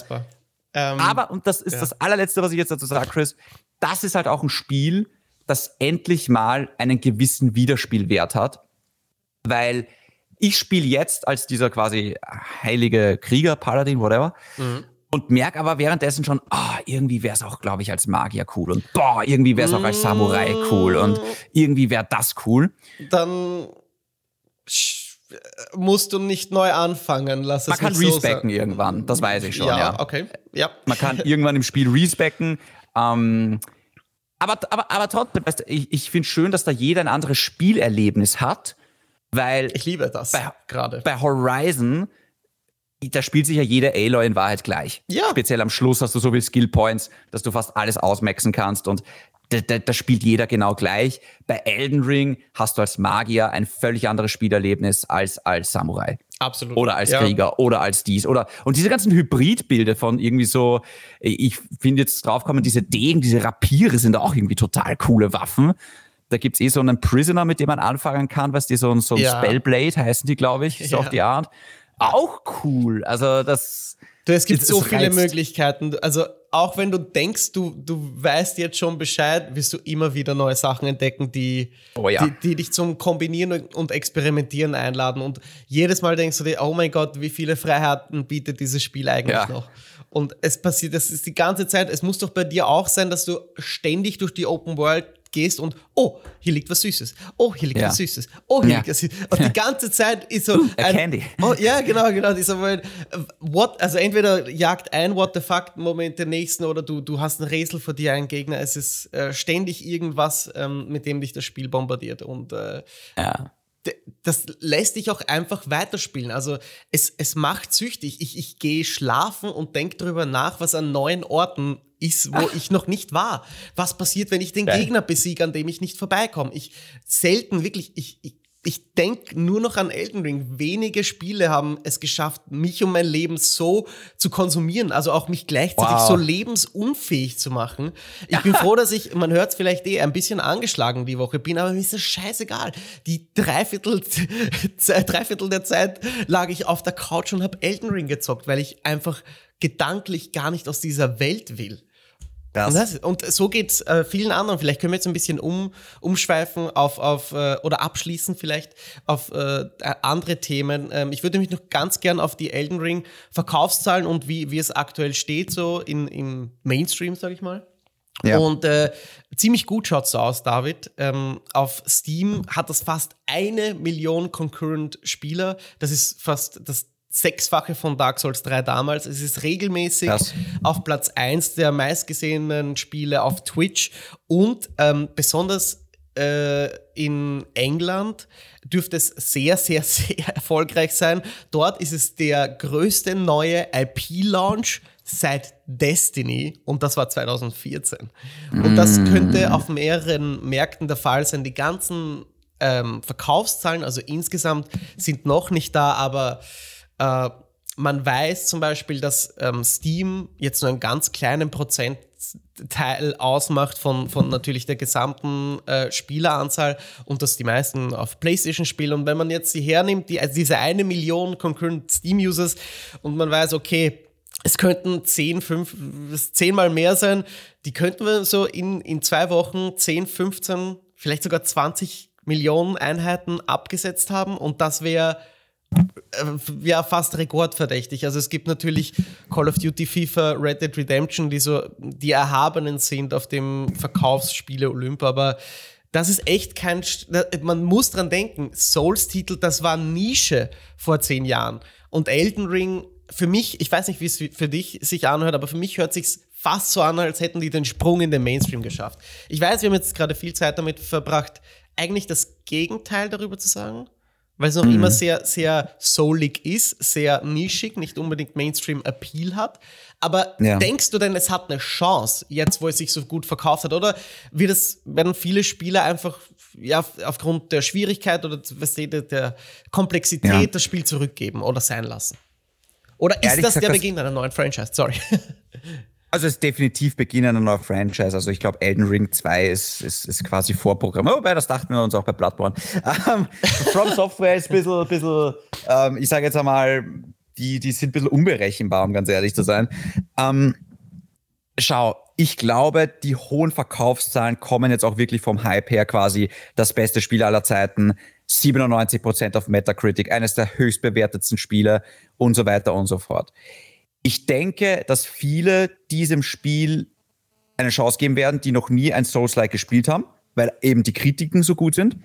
S2: Ähm,
S1: Aber, und das ist
S2: ja.
S1: das allerletzte, was ich jetzt dazu sage, Chris, das ist halt auch ein Spiel, das endlich mal einen gewissen Wiederspielwert hat. Weil ich spiele jetzt als dieser quasi heilige Krieger, Paladin, whatever,
S2: Mhm.
S1: Und merke aber währenddessen schon, ah, irgendwie wäre es auch, glaube ich, als Magier cool und boah, irgendwie wäre es auch als Samurai cool und irgendwie wäre das cool.
S2: dann musst du nicht neu anfangen. Lass es
S1: Man kann
S2: so
S1: respecken
S2: sagen.
S1: irgendwann, das weiß ich schon,
S2: Ja,
S1: ja.
S2: okay. Ja.
S1: Man kann irgendwann im Spiel respecken. Ähm, aber, aber, aber trotzdem, ich, ich finde schön, dass da jeder ein anderes Spielerlebnis hat, weil
S2: Ich liebe das
S1: Bei-
S2: gerade.
S1: bei Horizon, da spielt sich ja jeder Aloy in Wahrheit gleich.
S2: Ja.
S1: Speziell am Schluss hast du so viele Skill Points, dass du fast alles ausmaxen kannst und da, da, da spielt jeder genau gleich. Bei Elden Ring hast du als Magier ein völlig anderes Spielerlebnis als als Samurai.
S2: Absolut.
S1: Oder als
S2: ja.
S1: Krieger oder als dies oder und diese ganzen Hybridbilder von irgendwie so, ich finde jetzt draufkommen, diese Degen, diese Rapiere sind auch irgendwie total coole Waffen. Da gibt's eh so einen Prisoner, mit dem man anfangen kann, was die so ein, so ein
S2: Ja.
S1: Spellblade heißen die, glaube ich, so
S2: Ja.
S1: auf die Art. Auch cool. Also das.
S2: Du, es gibt
S1: es-
S2: so
S1: es
S2: viele. Möglichkeiten. Also auch wenn du denkst, du, du weißt jetzt schon Bescheid, wirst du immer wieder neue Sachen entdecken, die,
S1: Oh ja.
S2: die, die dich zum Kombinieren und Experimentieren einladen. Und jedes Mal denkst du dir, oh mein Gott, wie viele Freiheiten bietet dieses Spiel eigentlich
S1: Ja.
S2: noch? Und es passiert, das ist die ganze Zeit, es muss doch bei dir auch sein, dass du ständig durch die Open World gehst und oh, hier liegt was Süßes. Oh, hier liegt ja. was Süßes. Oh, hier ja. liegt was Süßes. Und die ganze Zeit ist so
S1: ein Candy.
S2: Oh, ja, genau, genau. Dieser Moment, what, also entweder jagt ein What the fuck Moment den nächsten oder du, du hast ein Rätsel vor dir, einen Gegner. Es ist äh, ständig irgendwas, ähm, mit dem dich das Spiel bombardiert. Und äh, ja das lässt dich auch einfach weiterspielen. Also es, es macht süchtig. Ich, ich gehe schlafen und denke darüber nach, was an neuen Orten ist, wo Ach. ich noch nicht war. Was passiert, wenn ich den Geil. Gegner besiege, an dem ich nicht vorbeikomme? Ich selten wirklich, ich, ich ich denke nur noch an Elden Ring. Wenige Spiele haben es geschafft, mich und mein Leben so zu konsumieren, also auch mich gleichzeitig wow. so lebensunfähig zu machen. Ich bin froh, dass ich, man hört es vielleicht eh, ein bisschen angeschlagen die Woche bin, aber mir ist das scheißegal. Die Dreiviertel, Dreiviertel der Zeit lag ich auf der Couch und habe Elden Ring gezockt, weil ich einfach gedanklich gar nicht aus dieser Welt will. Das. Und, das, und so geht's äh, vielen anderen. Vielleicht können wir jetzt ein bisschen um, umschweifen auf, auf äh, oder abschließen vielleicht auf äh, andere Themen. Ähm, ich würde mich noch ganz gern auf die Elden Ring Verkaufszahlen und wie, wie es aktuell steht, so in, im Mainstream, sage ich mal. Ja. Und äh, ziemlich gut schaut's so aus, David. Ähm, auf Steam hat das fast eine Million Concurrent Spieler. Das ist fast das Sechsfache von Dark Souls 3 damals. Es ist regelmäßig Krass. auf Platz 1 der meistgesehenen Spiele auf Twitch und ähm, besonders äh, in England dürfte es sehr, sehr, sehr erfolgreich sein. Dort ist es der größte neue IP-Launch seit Destiny und das war 2014. Und das mm. könnte auf mehreren Märkten der Fall sein. Die ganzen ähm, Verkaufszahlen, also insgesamt, sind noch nicht da, aber äh, man weiß zum Beispiel, dass ähm, Steam jetzt nur einen ganz kleinen Prozentteil ausmacht von, von natürlich der gesamten äh, Spieleranzahl und dass die meisten auf PlayStation spielen. Und wenn man jetzt sie hernimmt, die, also diese eine Million Concurrent Steam-Users und man weiß, okay, es könnten 10, 5, 10 mal mehr sein, die könnten wir so in, in zwei Wochen 10, 15, vielleicht sogar 20 Millionen Einheiten abgesetzt haben und das wäre ja fast rekordverdächtig. Also es gibt natürlich Call of Duty, FIFA, Red Dead Redemption, die so die erhabenen sind auf dem Verkaufsspiele Olymp, aber das ist echt kein, man muss dran denken, Souls-Titel, das war Nische vor zehn Jahren. Und Elden Ring, für mich, ich weiß nicht, wie es für dich sich anhört, aber für mich hört sich's fast so an, als hätten die den Sprung in den Mainstream geschafft. Ich weiß, wir haben jetzt gerade viel Zeit damit verbracht, eigentlich das Gegenteil darüber zu sagen weil es noch mhm. immer sehr, sehr soulig ist, sehr nischig, nicht unbedingt Mainstream-Appeal hat. Aber ja. denkst du denn, es hat eine Chance, jetzt wo es sich so gut verkauft hat? Oder wird es, werden viele Spieler einfach ja, aufgrund der Schwierigkeit oder was der Komplexität ja. das Spiel zurückgeben oder sein lassen? Oder ist Ehrlich das gesagt, der Beginn einer neuen Franchise? Sorry.
S1: Also es ist definitiv Beginn einer neuen Franchise. Also ich glaube, Elden Ring 2 ist, ist, ist quasi Vorprogramm. Wobei, das dachten wir uns auch bei Bloodborne. Um, From Software ist ein bisschen, bisschen ähm, ich sage jetzt einmal, die, die sind ein bisschen unberechenbar, um ganz ehrlich zu sein. Um, schau, ich glaube, die hohen Verkaufszahlen kommen jetzt auch wirklich vom Hype her quasi das beste Spiel aller Zeiten. 97% auf Metacritic, eines der höchst bewertetsten Spiele und so weiter und so fort ich denke, dass viele diesem Spiel eine Chance geben werden, die noch nie ein Souls-like gespielt haben, weil eben die Kritiken so gut sind.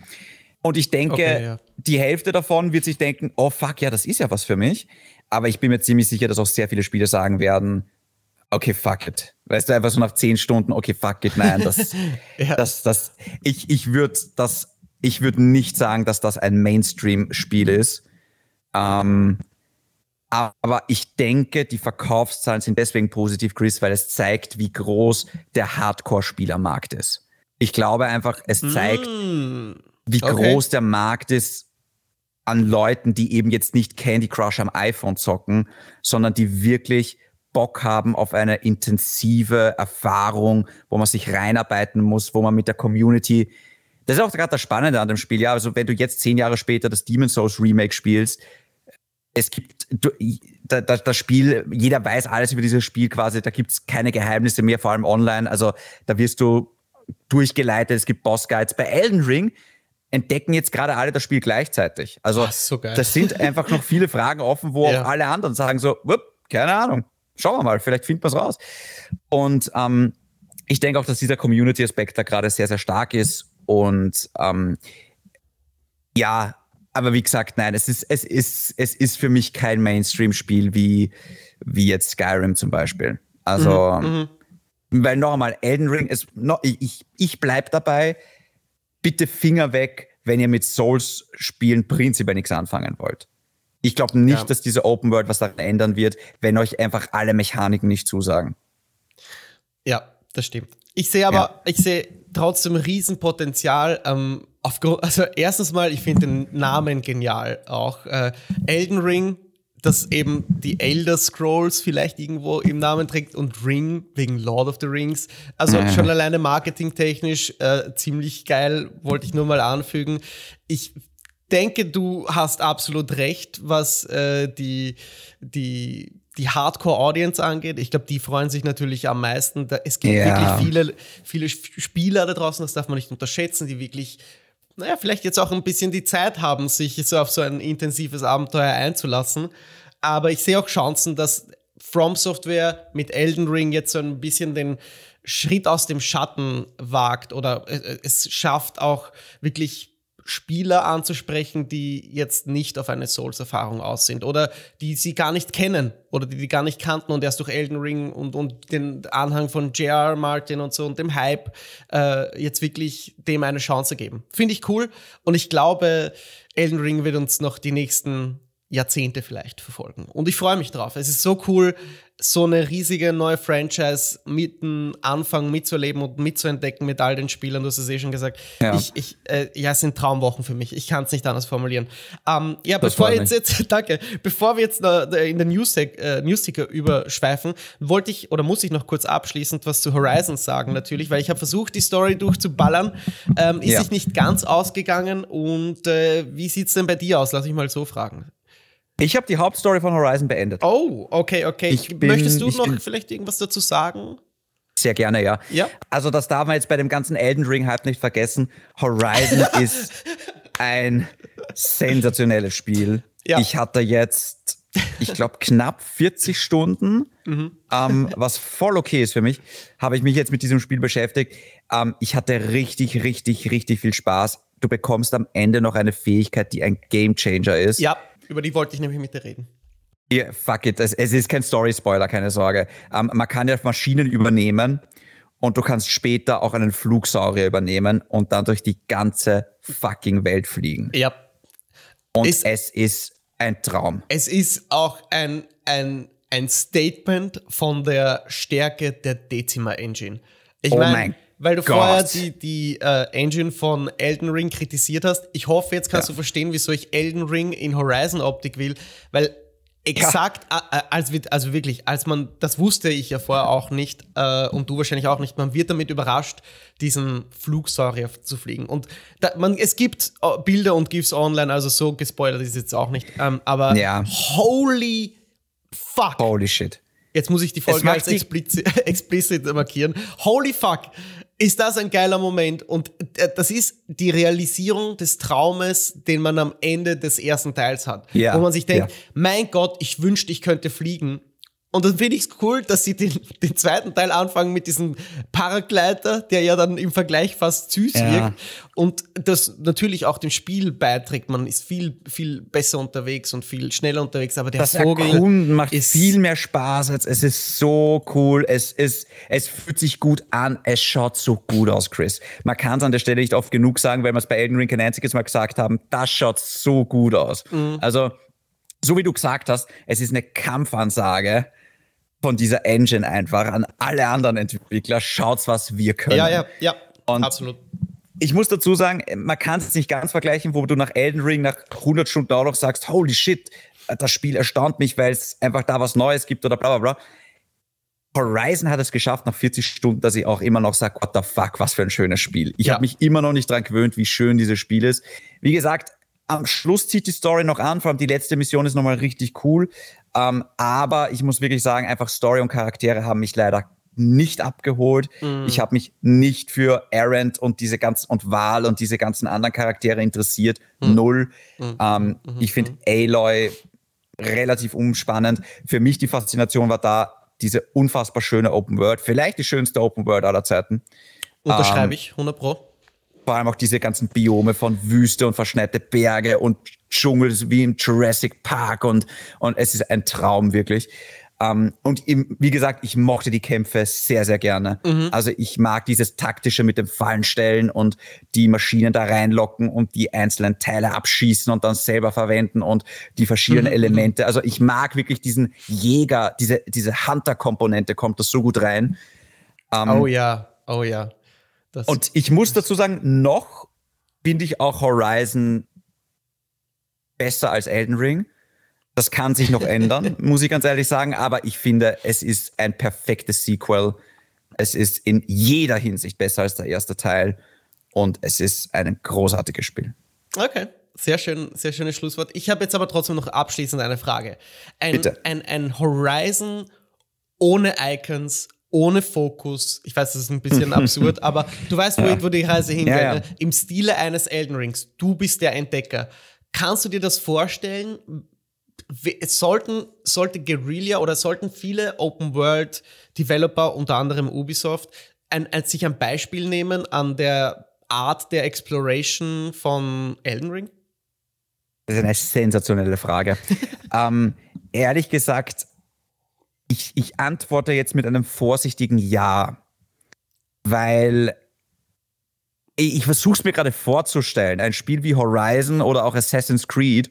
S1: Und ich denke, okay, ja. die Hälfte davon wird sich denken, oh fuck, ja, das ist ja was für mich. Aber ich bin mir ziemlich sicher, dass auch sehr viele Spieler sagen werden, okay, fuck it. Weißt du, einfach so nach zehn Stunden, okay, fuck it, nein, das, ja. das, das, ich, ich würde das, ich würde nicht sagen, dass das ein Mainstream-Spiel ist. Ähm, aber ich denke, die Verkaufszahlen sind deswegen positiv, Chris, weil es zeigt, wie groß der Hardcore-Spielermarkt ist. Ich glaube einfach, es zeigt, mm, wie okay. groß der Markt ist an Leuten, die eben jetzt nicht Candy Crush am iPhone zocken, sondern die wirklich Bock haben auf eine intensive Erfahrung, wo man sich reinarbeiten muss, wo man mit der Community das ist auch gerade das Spannende an dem Spiel. Ja, also wenn du jetzt zehn Jahre später das Demon's Souls Remake spielst, es gibt das Spiel, jeder weiß alles über dieses Spiel quasi, da gibt's keine Geheimnisse mehr, vor allem online. Also da wirst du durchgeleitet, es gibt Boss-Guides. Bei Elden Ring entdecken jetzt gerade alle das Spiel gleichzeitig. Also so das sind einfach noch viele Fragen offen, wo ja. auch alle anderen sagen so, keine Ahnung, schauen wir mal, vielleicht finden wir es raus. Und ähm, ich denke auch, dass dieser Community-Aspekt da gerade sehr, sehr stark ist. Und ähm, ja, aber wie gesagt, nein, es ist, es ist, es ist für mich kein Mainstream-Spiel wie, wie jetzt Skyrim zum Beispiel. Also, mhm, mhm. weil noch einmal, Elden Ring ist, no, ich, ich bleib dabei, bitte Finger weg, wenn ihr mit Souls-Spielen prinzipiell nichts anfangen wollt. Ich glaube nicht, ja. dass diese Open World was daran ändern wird, wenn euch einfach alle Mechaniken nicht zusagen.
S2: Ja, das stimmt. Ich sehe aber, ja. ich sehe trotzdem Riesenpotenzial. Ähm, aufgrund, also erstens mal, ich finde den Namen genial auch. Äh, Elden Ring, das eben die Elder Scrolls vielleicht irgendwo im Namen trägt und Ring wegen Lord of the Rings. Also mhm. schon alleine marketingtechnisch äh, ziemlich geil, wollte ich nur mal anfügen. Ich denke, du hast absolut recht, was äh, die, die, die Hardcore-Audience angeht. Ich glaube, die freuen sich natürlich am meisten. Es gibt ja. wirklich viele, viele Spieler da draußen, das darf man nicht unterschätzen, die wirklich, naja, vielleicht jetzt auch ein bisschen die Zeit haben, sich so auf so ein intensives Abenteuer einzulassen. Aber ich sehe auch Chancen, dass From Software mit Elden Ring jetzt so ein bisschen den Schritt aus dem Schatten wagt oder äh, es schafft auch wirklich Spieler anzusprechen, die jetzt nicht auf eine Souls-Erfahrung aus sind oder die sie gar nicht kennen oder die die gar nicht kannten und erst durch Elden Ring und, und den Anhang von J.R. Martin und so und dem Hype äh, jetzt wirklich dem eine Chance geben. Finde ich cool und ich glaube, Elden Ring wird uns noch die nächsten Jahrzehnte vielleicht verfolgen. Und ich freue mich drauf. Es ist so cool, so eine riesige neue Franchise mitten Anfang mitzuleben und mitzuentdecken mit all den Spielern. Du hast es eh schon gesagt. Ja, ich, ich, äh, ja es sind Traumwochen für mich. Ich kann es nicht anders formulieren. Ähm, ja, das bevor jetzt, jetzt, danke, bevor wir jetzt in den Newsticker äh, News überschweifen, wollte ich oder muss ich noch kurz abschließend was zu Horizon sagen, natürlich, weil ich habe versucht, die Story durchzuballern. Ähm, ist ja. sich nicht ganz ausgegangen. Und äh, wie sieht es denn bei dir aus? Lass mich mal so fragen.
S1: Ich habe die Hauptstory von Horizon beendet.
S2: Oh, okay, okay. Ich bin, Möchtest du noch vielleicht irgendwas dazu sagen?
S1: Sehr gerne, ja.
S2: ja.
S1: Also, das darf man jetzt bei dem ganzen Elden Ring halt nicht vergessen. Horizon ist ein sensationelles Spiel. Ja. Ich hatte jetzt, ich glaube, knapp 40 Stunden, mhm. ähm, was voll okay ist für mich, habe ich mich jetzt mit diesem Spiel beschäftigt. Ähm, ich hatte richtig, richtig, richtig viel Spaß. Du bekommst am Ende noch eine Fähigkeit, die ein Game Changer ist.
S2: Ja. Über die wollte ich nämlich mit dir reden.
S1: Yeah, fuck it, es, es ist kein Story-Spoiler, keine Sorge. Ähm, man kann ja Maschinen übernehmen und du kannst später auch einen Flugsaurier übernehmen und dann durch die ganze fucking Welt fliegen.
S2: Ja.
S1: Und es, es ist ein Traum.
S2: Es ist auch ein, ein, ein Statement von der Stärke der Decima Engine. Ich oh mein, weil du Gott. vorher die, die uh, Engine von Elden Ring kritisiert hast. Ich hoffe, jetzt kannst ja. du verstehen, wieso ich Elden Ring in Horizon-Optik will, weil exakt, ja. Äh, als, also wirklich, als man, das wusste ich ja vorher auch nicht äh, und du wahrscheinlich auch nicht, man wird damit überrascht, diesen Flugsaurier zu fliegen. Und da, man, es gibt äh, Bilder und GIFs online, also so gespoilert ist es jetzt auch nicht, ähm, aber
S1: ja.
S2: holy fuck.
S1: Holy shit.
S2: Jetzt muss ich die Folge als explizit, explizit markieren. Holy fuck ist das ein geiler Moment. Und äh, das ist die Realisierung des Traumes, den man am Ende des ersten Teils hat. Ja, wo man sich denkt, ja. mein Gott, ich wünschte, ich könnte fliegen. Und dann finde ich es cool, dass sie den, den, zweiten Teil anfangen mit diesem Paragleiter, der ja dann im Vergleich fast süß ja. wirkt. Und das natürlich auch dem Spiel beiträgt. Man ist viel, viel besser unterwegs und viel schneller unterwegs. Aber der
S1: das
S2: Vogel
S1: Erkunden macht viel mehr Spaß. Als, es ist so cool. Es ist, es fühlt sich gut an. Es schaut so gut aus, Chris. Man kann es an der Stelle nicht oft genug sagen, weil wir es bei Elden Ring kein einziges Mal gesagt haben. Das schaut so gut aus. Mhm. Also, so wie du gesagt hast, es ist eine Kampfansage von dieser Engine einfach an alle anderen Entwickler. Schaut's, was wir können.
S2: Ja, ja, ja. Und absolut.
S1: Ich muss dazu sagen, man kann es nicht ganz vergleichen, wo du nach Elden Ring nach 100 Stunden auch noch sagst, holy shit, das Spiel erstaunt mich, weil es einfach da was Neues gibt oder bla bla bla. Horizon hat es geschafft nach 40 Stunden, dass ich auch immer noch sage, what the fuck, was für ein schönes Spiel. Ich ja. habe mich immer noch nicht dran gewöhnt, wie schön dieses Spiel ist. Wie gesagt, am Schluss zieht die Story noch an, vor allem die letzte Mission ist nochmal richtig cool. Ähm, aber ich muss wirklich sagen, einfach Story und Charaktere haben mich leider nicht abgeholt. Mhm. Ich habe mich nicht für Errant und diese ganzen und Wahl und diese ganzen anderen Charaktere interessiert. Mhm. Null. Mhm. Ähm, mhm. ich finde Aloy relativ umspannend. Für mich die Faszination war da, diese unfassbar schöne Open World, vielleicht die schönste Open World aller Zeiten.
S2: Unterschreibe ähm, ich, 100 Pro.
S1: Vor allem auch diese ganzen Biome von Wüste und verschneite Berge und Dschungel wie im Jurassic Park und, und es ist ein Traum wirklich. Um, ähm, und im, wie gesagt, ich mochte die Kämpfe sehr, sehr gerne. Mhm. Also ich mag dieses taktische mit dem Fallenstellen und die Maschinen da reinlocken und die einzelnen Teile abschießen und dann selber verwenden und die verschiedenen mhm. Elemente. Also ich mag wirklich diesen Jäger, diese, diese Hunter-Komponente kommt da so gut rein.
S2: Um, ähm, oh ja, oh ja.
S1: Das und ich muss dazu sagen, noch finde ich auch Horizon besser als Elden Ring. Das kann sich noch ändern, muss ich ganz ehrlich sagen, aber ich finde, es ist ein perfektes Sequel. Es ist in jeder Hinsicht besser als der erste Teil und es ist ein großartiges Spiel.
S2: Okay. Sehr schön, sehr schönes Schlusswort. Ich habe jetzt aber trotzdem noch abschließend eine Frage. Ein, Bitte. Ein, ein Horizon ohne Icons, ohne Fokus. Ich weiß, das ist ein bisschen absurd, aber du weißt, wo, ja. wo die Reise hingeht. Ja, ja. Im Stile eines Elden Rings. Du bist der Entdecker. Kannst du dir das vorstellen? sollten, sollte Guerrilla oder sollten viele Open World Developer, unter anderem Ubisoft, ein, ein, sich ein Beispiel nehmen an der Art der Exploration von Elden Ring?
S1: Das ist eine sensationelle Frage. ähm, ehrlich gesagt, ich, ich antworte jetzt mit einem vorsichtigen Ja, weil ich, ich versuche es mir gerade vorzustellen, ein Spiel wie Horizon oder auch Assassin's Creed,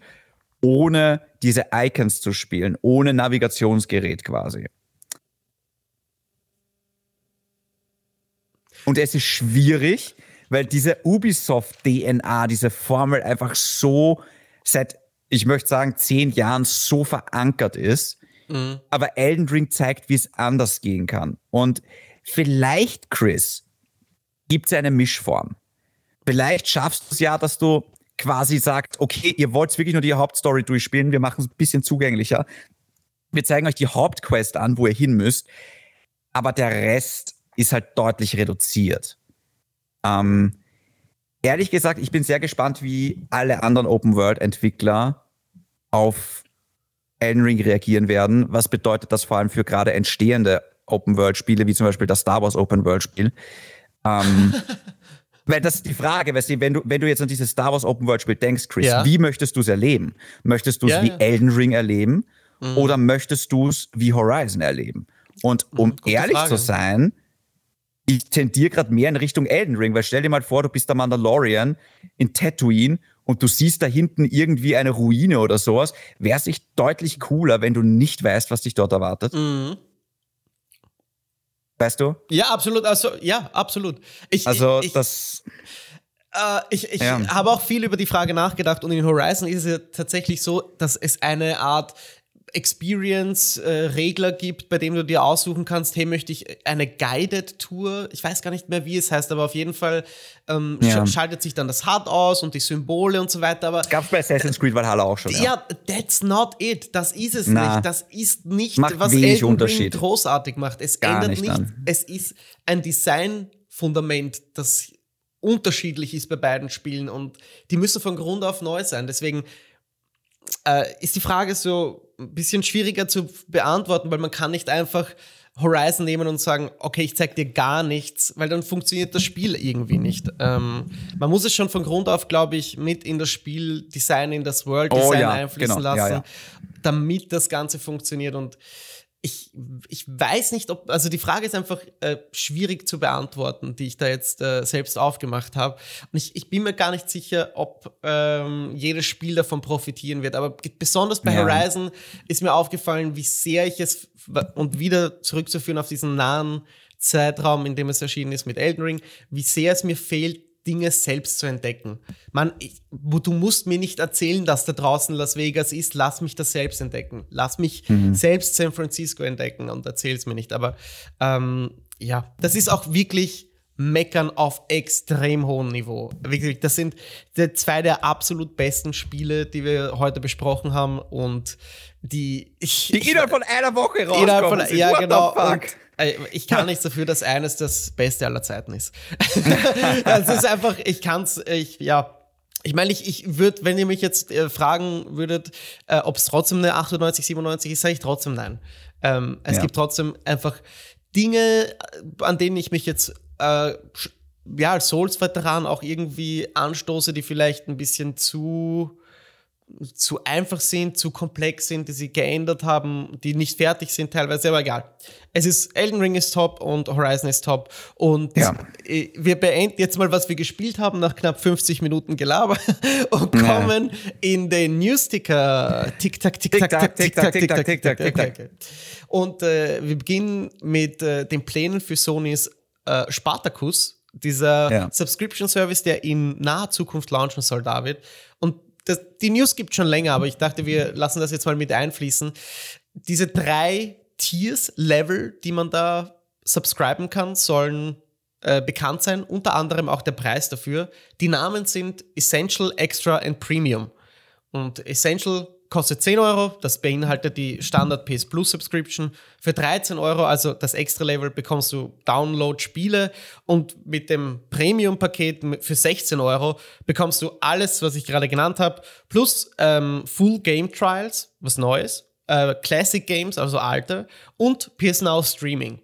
S1: ohne diese Icons zu spielen, ohne Navigationsgerät quasi. Und es ist schwierig, weil diese Ubisoft-DNA, diese Formel einfach so seit, ich möchte sagen, zehn Jahren so verankert ist. Mhm. Aber Elden Ring zeigt, wie es anders gehen kann. Und vielleicht, Chris, gibt es eine Mischform. Vielleicht schaffst du es ja, dass du quasi sagt, okay, ihr wollt wirklich nur die Hauptstory durchspielen, wir machen es ein bisschen zugänglicher. Wir zeigen euch die Hauptquest an, wo ihr hin müsst, aber der Rest ist halt deutlich reduziert. Ähm, ehrlich gesagt, ich bin sehr gespannt, wie alle anderen Open-World-Entwickler auf Elden Ring reagieren werden. Was bedeutet das vor allem für gerade entstehende Open-World-Spiele, wie zum Beispiel das Star Wars Open-World-Spiel? Ähm, Weil das ist die Frage, weißt du, wenn du, wenn du jetzt an dieses Star Wars Open World Spiel denkst, Chris, ja. wie möchtest du es erleben? Möchtest du es ja, wie ja. Elden Ring erleben mhm. oder möchtest du es wie Horizon erleben? Und um Gute ehrlich Frage. zu sein, ich tendiere gerade mehr in Richtung Elden Ring, weil stell dir mal vor, du bist der Mandalorian in Tatooine und du siehst da hinten irgendwie eine Ruine oder sowas, wäre es sich deutlich cooler, wenn du nicht weißt, was dich dort erwartet. Mhm. Weißt du?
S2: Ja, absolut. Also, ja, absolut.
S1: Ich, also, ich, das.
S2: Äh, ich ich ja. habe auch viel über die Frage nachgedacht und in Horizon ist es ja tatsächlich so, dass es eine Art Experience-Regler gibt, bei dem du dir aussuchen kannst, hey, möchte ich eine Guided Tour? Ich weiß gar nicht mehr, wie es heißt, aber auf jeden Fall ähm, ja. schaltet sich dann das HUD aus und die Symbole und so weiter. Aber
S1: gab's bei Assassin's Creed Valhalla auch schon.
S2: Ja, ja, that's not it. Das ist es Na, nicht. Das ist nicht, macht was Elden Unterschied. großartig macht. Es gar ändert nicht. nicht. Es ist ein Design-Fundament, das unterschiedlich ist bei beiden Spielen und die müssen von Grund auf neu sein. Deswegen äh, ist die Frage so ein bisschen schwieriger zu beantworten, weil man kann nicht einfach Horizon nehmen und sagen, okay, ich zeig dir gar nichts, weil dann funktioniert das Spiel irgendwie nicht. Ähm, man muss es schon von Grund auf, glaube ich, mit in das Spieldesign, in das World Design oh, ja, einfließen genau. lassen, ja, ja. damit das Ganze funktioniert und ich, ich weiß nicht, ob, also die Frage ist einfach äh, schwierig zu beantworten, die ich da jetzt äh, selbst aufgemacht habe. Und ich, ich bin mir gar nicht sicher, ob ähm, jedes Spiel davon profitieren wird. Aber besonders bei ja. Horizon ist mir aufgefallen, wie sehr ich es, und wieder zurückzuführen auf diesen nahen Zeitraum, in dem es erschienen ist mit Elden Ring, wie sehr es mir fehlt, Dinge selbst zu entdecken. Man, ich, du musst mir nicht erzählen, dass da draußen Las Vegas ist. Lass mich das selbst entdecken. Lass mich mhm. selbst San Francisco entdecken und erzähl es mir nicht. Aber ähm, ja, das ist auch wirklich Meckern auf extrem hohem Niveau. Wirklich, das sind die zwei der absolut besten Spiele, die wir heute besprochen haben und die
S1: ich, die innerhalb von einer Woche rauskommen.
S2: Von, ja, What genau. Äh, ich kann nichts dafür, dass eines das Beste aller Zeiten ist. Es ist einfach, ich kann's, ich, ja. Ich meine, ich, ich würde, wenn ihr mich jetzt äh, fragen würdet, äh, ob es trotzdem eine 98, 97 ist, sage ich trotzdem nein. Ähm, es ja. gibt trotzdem einfach Dinge, an denen ich mich jetzt äh, ja, als Souls-Veteran auch irgendwie anstoße, die vielleicht ein bisschen zu zu einfach sind, zu komplex sind, die sie geändert haben, die nicht fertig sind teilweise, aber egal. Es ist, Elden Ring ist top und Horizon ist top und ja. Äh, wir beenden jetzt mal, was wir gespielt haben, nach knapp 50 Minuten Gelaber und kommen ja. in den Newsticker. Tick-Tack, Tick-Tack, Tick-Tack, Tick-Tack, Tick-Tack, Tick-Tack. Und äh, wir beginnen mit äh, den Plänen für Sonys äh, Spartacus, dieser ja. Subscription-Service, der in naher Zukunft launchen soll, David. Und das, die News gibt schon länger, aber ich dachte, wir lassen das jetzt mal mit einfließen. Diese drei Tiers, Level, die man da subscriben kann, sollen äh, bekannt sein, unter anderem auch der Preis dafür. Die Namen sind Essential, Extra und Premium. Und Essential kostet 10 Euro, das beinhaltet die Standard PS Plus Subscription. Für 13 Euro, also das extra Level, bekommst du Download-Spiele und mit dem Premium-Paket für 16 Euro bekommst du alles, was ich gerade genannt habe, plus ähm, Full Game Trials, was Neues, äh, Classic Games, also alte, und PS Now Streaming.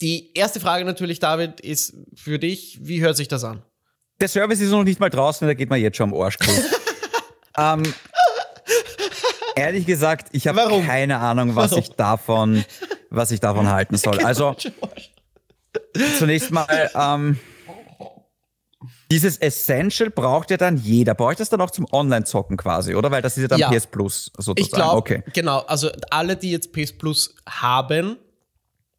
S2: Die erste Frage natürlich, David, ist für dich, wie hört sich das an?
S1: Der Service ist noch nicht mal draußen, da geht man jetzt schon am Arsch. ähm, Ehrlich gesagt, ich habe keine Ahnung, was Warum? ich davon, was ich davon halten soll. Also zunächst mal, ähm, dieses Essential braucht ja dann jeder. Braucht das dann auch zum Online-Zocken quasi, oder? Weil das ist ja dann ja. PS Plus sozusagen.
S2: Ich glaube, okay. genau. Also alle, die jetzt PS Plus haben,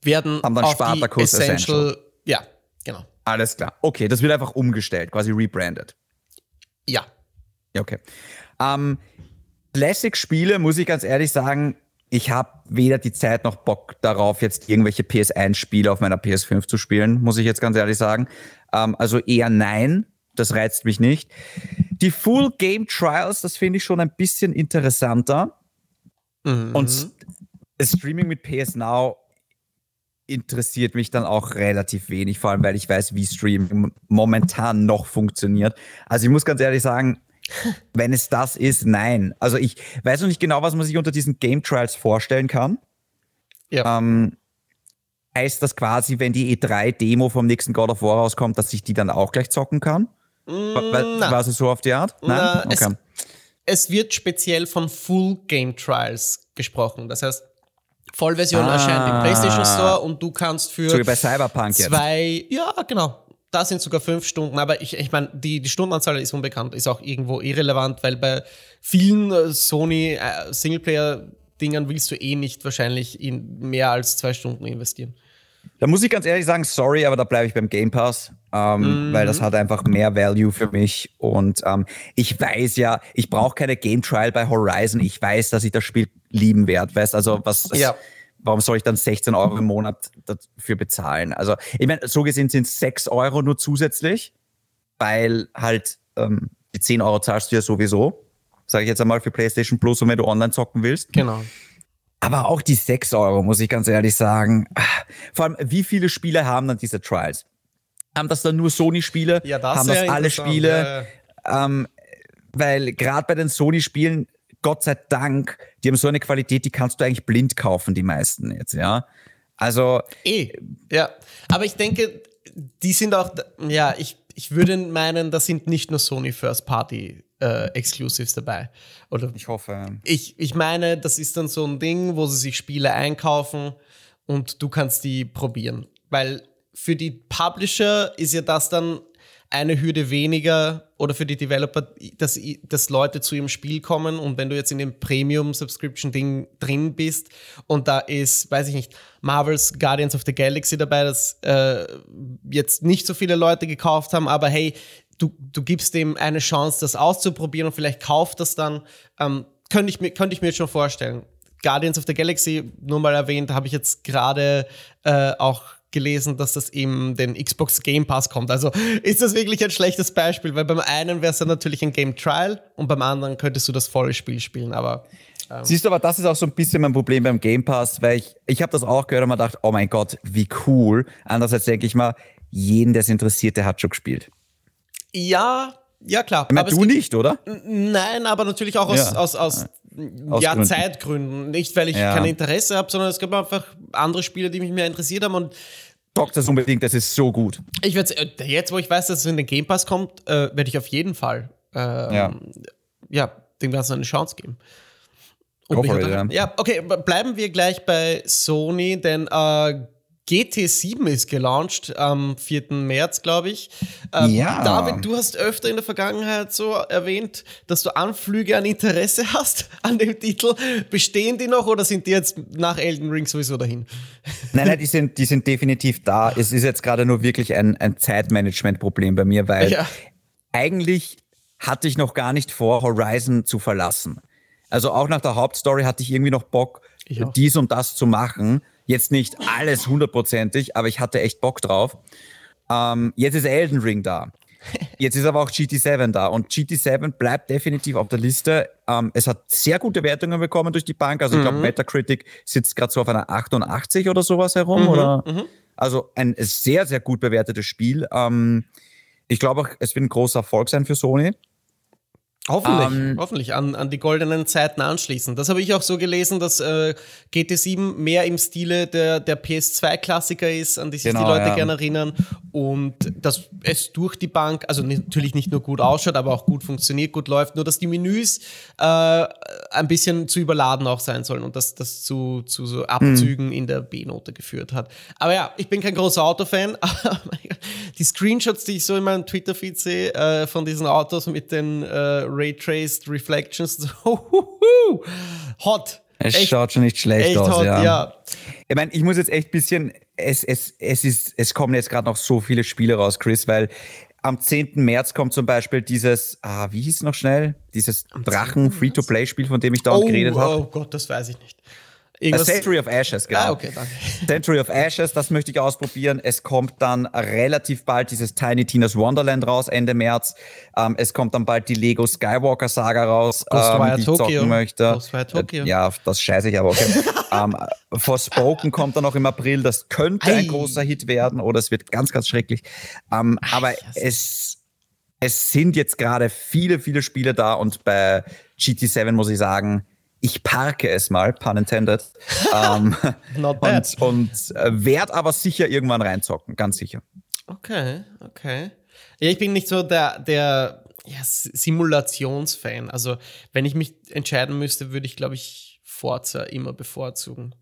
S2: werden
S1: haben dann auf die Essential, Essential.
S2: Ja, genau.
S1: Alles klar. Okay, das wird einfach umgestellt, quasi rebranded.
S2: Ja.
S1: Ja, okay. Ähm, Classic-Spiele, muss ich ganz ehrlich sagen, ich habe weder die Zeit noch Bock darauf, jetzt irgendwelche PS1-Spiele auf meiner PS5 zu spielen, muss ich jetzt ganz ehrlich sagen. Ähm, also eher nein, das reizt mich nicht. Die Full Game Trials, das finde ich schon ein bisschen interessanter. Mhm. Und Streaming mit PS Now interessiert mich dann auch relativ wenig, vor allem weil ich weiß, wie Streaming momentan noch funktioniert. Also ich muss ganz ehrlich sagen, wenn es das ist, nein. Also ich weiß noch nicht genau, was man sich unter diesen Game Trials vorstellen kann. Ja. Ähm, heißt das quasi, wenn die E3-Demo vom nächsten God of War rauskommt, dass ich die dann auch gleich zocken kann? Mm, quasi so auf die Art?
S2: Nein? Na, okay. es, es, wird speziell von Full Game Trials gesprochen. Das heißt, Vollversion ah. erscheint im PlayStation Store und du kannst für
S1: so wie bei Cyberpunk
S2: zwei, jetzt. ja genau, da sind sogar fünf Stunden, aber ich, ich meine, die, die Stundenanzahl ist unbekannt, ist auch irgendwo irrelevant, weil bei vielen äh, Sony äh, Singleplayer-Dingern willst du eh nicht wahrscheinlich in mehr als zwei Stunden investieren.
S1: Da muss ich ganz ehrlich sagen, sorry, aber da bleibe ich beim Game Pass, ähm, mhm. weil das hat einfach mehr Value für mich. Und ähm, ich weiß ja, ich brauche keine Game Trial bei Horizon. Ich weiß, dass ich das Spiel lieben werde. Weißt also, was. Ja warum soll ich dann 16 Euro im Monat dafür bezahlen? Also, ich meine, so gesehen sind es 6 Euro nur zusätzlich, weil halt ähm, die 10 Euro zahlst du ja sowieso, sage ich jetzt einmal für PlayStation Plus und wenn du online zocken willst.
S2: Genau.
S1: Aber auch die 6 Euro, muss ich ganz ehrlich sagen. Vor allem, wie viele Spiele haben dann diese Trials? Haben das dann nur Sony-Spiele? Ja, das haben das alle Spiele? Ja. Ähm, weil gerade bei den Sony-Spielen Gott sei Dank, die haben so eine Qualität, die kannst du eigentlich blind kaufen, die meisten jetzt, ja. Also.
S2: Eh, ja. Aber ich denke, die sind auch, ja, ich, ich würde meinen, da sind nicht nur Sony First Party äh, Exclusives dabei. Oder
S1: ich hoffe.
S2: Ich, ich meine, das ist dann so ein Ding, wo sie sich Spiele einkaufen und du kannst die probieren. Weil für die Publisher ist ja das dann eine Hürde weniger oder für die Developer, dass, dass Leute zu ihrem Spiel kommen und wenn du jetzt in dem Premium-Subscription-Ding drin bist und da ist, weiß ich nicht, Marvel's Guardians of the Galaxy dabei, das äh, jetzt nicht so viele Leute gekauft haben, aber hey, du, du gibst dem eine Chance, das auszuprobieren und vielleicht kauft das dann, ähm, könnte ich, mir, ich mir schon vorstellen. Guardians of the Galaxy, nur mal erwähnt, habe ich jetzt gerade äh, auch gelesen, dass das in den Xbox Game Pass kommt. Also ist das wirklich ein schlechtes Beispiel, weil beim einen wäre es dann natürlich ein Game Trial und beim anderen könntest du das volle Spiel spielen, aber
S1: ähm Siehst du, aber das ist auch so ein bisschen mein Problem beim Game Pass, weil ich, ich habe das auch gehört und mir gedacht, oh mein Gott, wie cool. Andererseits denke ich mal, jeden, der es interessiert, der hat schon gespielt.
S2: Ja, ja klar.
S1: Ich meine, du nicht, oder?
S2: Nein, aber natürlich auch aus, ja. aus, aus aus ja, Gründen. Zeitgründen. Nicht, weil ich ja. kein Interesse habe, sondern es gab einfach andere Spiele, die mich mehr interessiert haben und
S1: Zockt das unbedingt, das ist so gut.
S2: Ich werde äh, jetzt, wo ich weiß, dass es in den Game Pass kommt, äh, werde ich auf jeden Fall ähm, ja. ja, dem Ganzen eine Chance geben. Und it, ja. ja, okay, bleiben wir gleich bei Sony, denn äh, GT7 ist gelauncht am 4. März, glaube ich. Ähm, ja. David, du hast öfter in der Vergangenheit so erwähnt, dass du Anflüge an Interesse hast an dem Titel. Bestehen die noch oder sind die jetzt nach Elden Ring sowieso dahin?
S1: Nein, nein, die sind, die sind definitiv da. Es ist jetzt gerade nur wirklich ein, ein Zeitmanagement-Problem bei mir, weil ja. eigentlich hatte ich noch gar nicht vor, Horizon zu verlassen. Also auch nach der Hauptstory hatte ich irgendwie noch Bock, dies und das zu machen. Jetzt nicht alles hundertprozentig, aber ich hatte echt Bock drauf. Ähm, jetzt ist Elden Ring da. Jetzt ist aber auch GT7 da und GT7 bleibt definitiv auf der Liste. Ähm, es hat sehr gute Wertungen bekommen durch die Bank. Also ich glaube, mhm. Metacritic sitzt gerade so auf einer 88 oder sowas herum. Mhm. Oder? Mhm. Also ein sehr, sehr gut bewertetes Spiel. Ähm, ich glaube auch, es wird ein großer Erfolg sein für Sony.
S2: Hoffentlich, ähm, hoffentlich an, an die goldenen Zeiten anschließen. Das habe ich auch so gelesen, dass äh, GT7 mehr im Stile der, der PS2-Klassiker ist, an die sich genau, die Leute ja. gerne erinnern. Und dass es durch die Bank, also natürlich nicht nur gut ausschaut, aber auch gut funktioniert, gut läuft, nur dass die Menüs äh, ein bisschen zu überladen auch sein sollen und dass das zu, zu so Abzügen mhm. in der B-Note geführt hat. Aber ja, ich bin kein großer Autofan, aber die Screenshots, die ich so in meinem Twitter-Feed sehe, äh, von diesen Autos mit den äh, Ray-Traced Reflections. hot.
S1: Es echt, schaut schon nicht schlecht aus, hot, ja. ja. Ich meine, ich muss jetzt echt ein bisschen, es, es, es, ist, es kommen jetzt gerade noch so viele Spiele raus, Chris, weil am 10. März kommt zum Beispiel dieses, ah, wie hieß es noch schnell? Dieses Drachen-Free-to-Play-Spiel, von dem ich da oh, geredet habe.
S2: Oh Gott, das weiß ich nicht.
S1: Irgendwas Century of Ashes, genau. Ah, okay, danke. Century of Ashes, das möchte ich ausprobieren. Es kommt dann relativ bald dieses Tiny Tina's Wonderland raus, Ende März. Ähm, es kommt dann bald die Lego Skywalker Saga raus, ähm, die ich Tokyo. zocken möchte. Ghostwire Tokyo. Äh, ja, das scheiße ich aber okay. ähm, Forspoken kommt dann noch im April. Das könnte Ei. ein großer Hit werden oder es wird ganz, ganz schrecklich. Ähm, Ach, aber es, es sind jetzt gerade viele, viele Spiele da und bei GT7 muss ich sagen, ich parke es mal, pun intended. ähm, Not bad. Und, und äh, werde aber sicher irgendwann reinzocken, ganz sicher.
S2: Okay, okay. Ja, ich bin nicht so der, der ja, Simulationsfan. Also, wenn ich mich entscheiden müsste, würde ich, glaube ich, Forza immer bevorzugen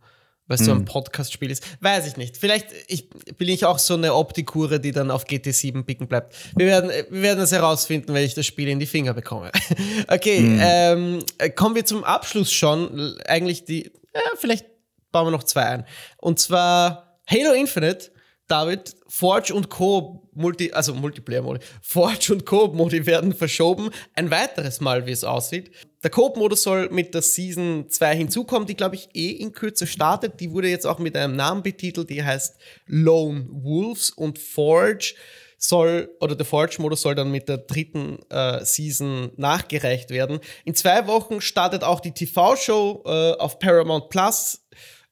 S2: weil es so ein hm. Podcast-Spiel ist. Weiß ich nicht. Vielleicht ich, bin ich auch so eine Optikure, die dann auf GT7 picken bleibt. Wir werden, wir werden es herausfinden, wenn ich das Spiel in die Finger bekomme. okay, mhm. ähm, kommen wir zum Abschluss schon. Eigentlich die, ja, vielleicht bauen wir noch zwei ein. Und zwar Halo Infinite David, Forge und Co. Multi, also Multiplayer-Modi, Forge und Co-Modi werden verschoben. Ein weiteres Mal, wie es aussieht. Der Coop-Modus soll mit der Season 2 hinzukommen, die, glaube ich, eh in Kürze startet. Die wurde jetzt auch mit einem Namen betitelt, die heißt Lone Wolves und Forge soll, oder der Forge-Modus soll dann mit der dritten äh, Season nachgereicht werden. In zwei Wochen startet auch die TV-Show äh, auf Paramount Plus,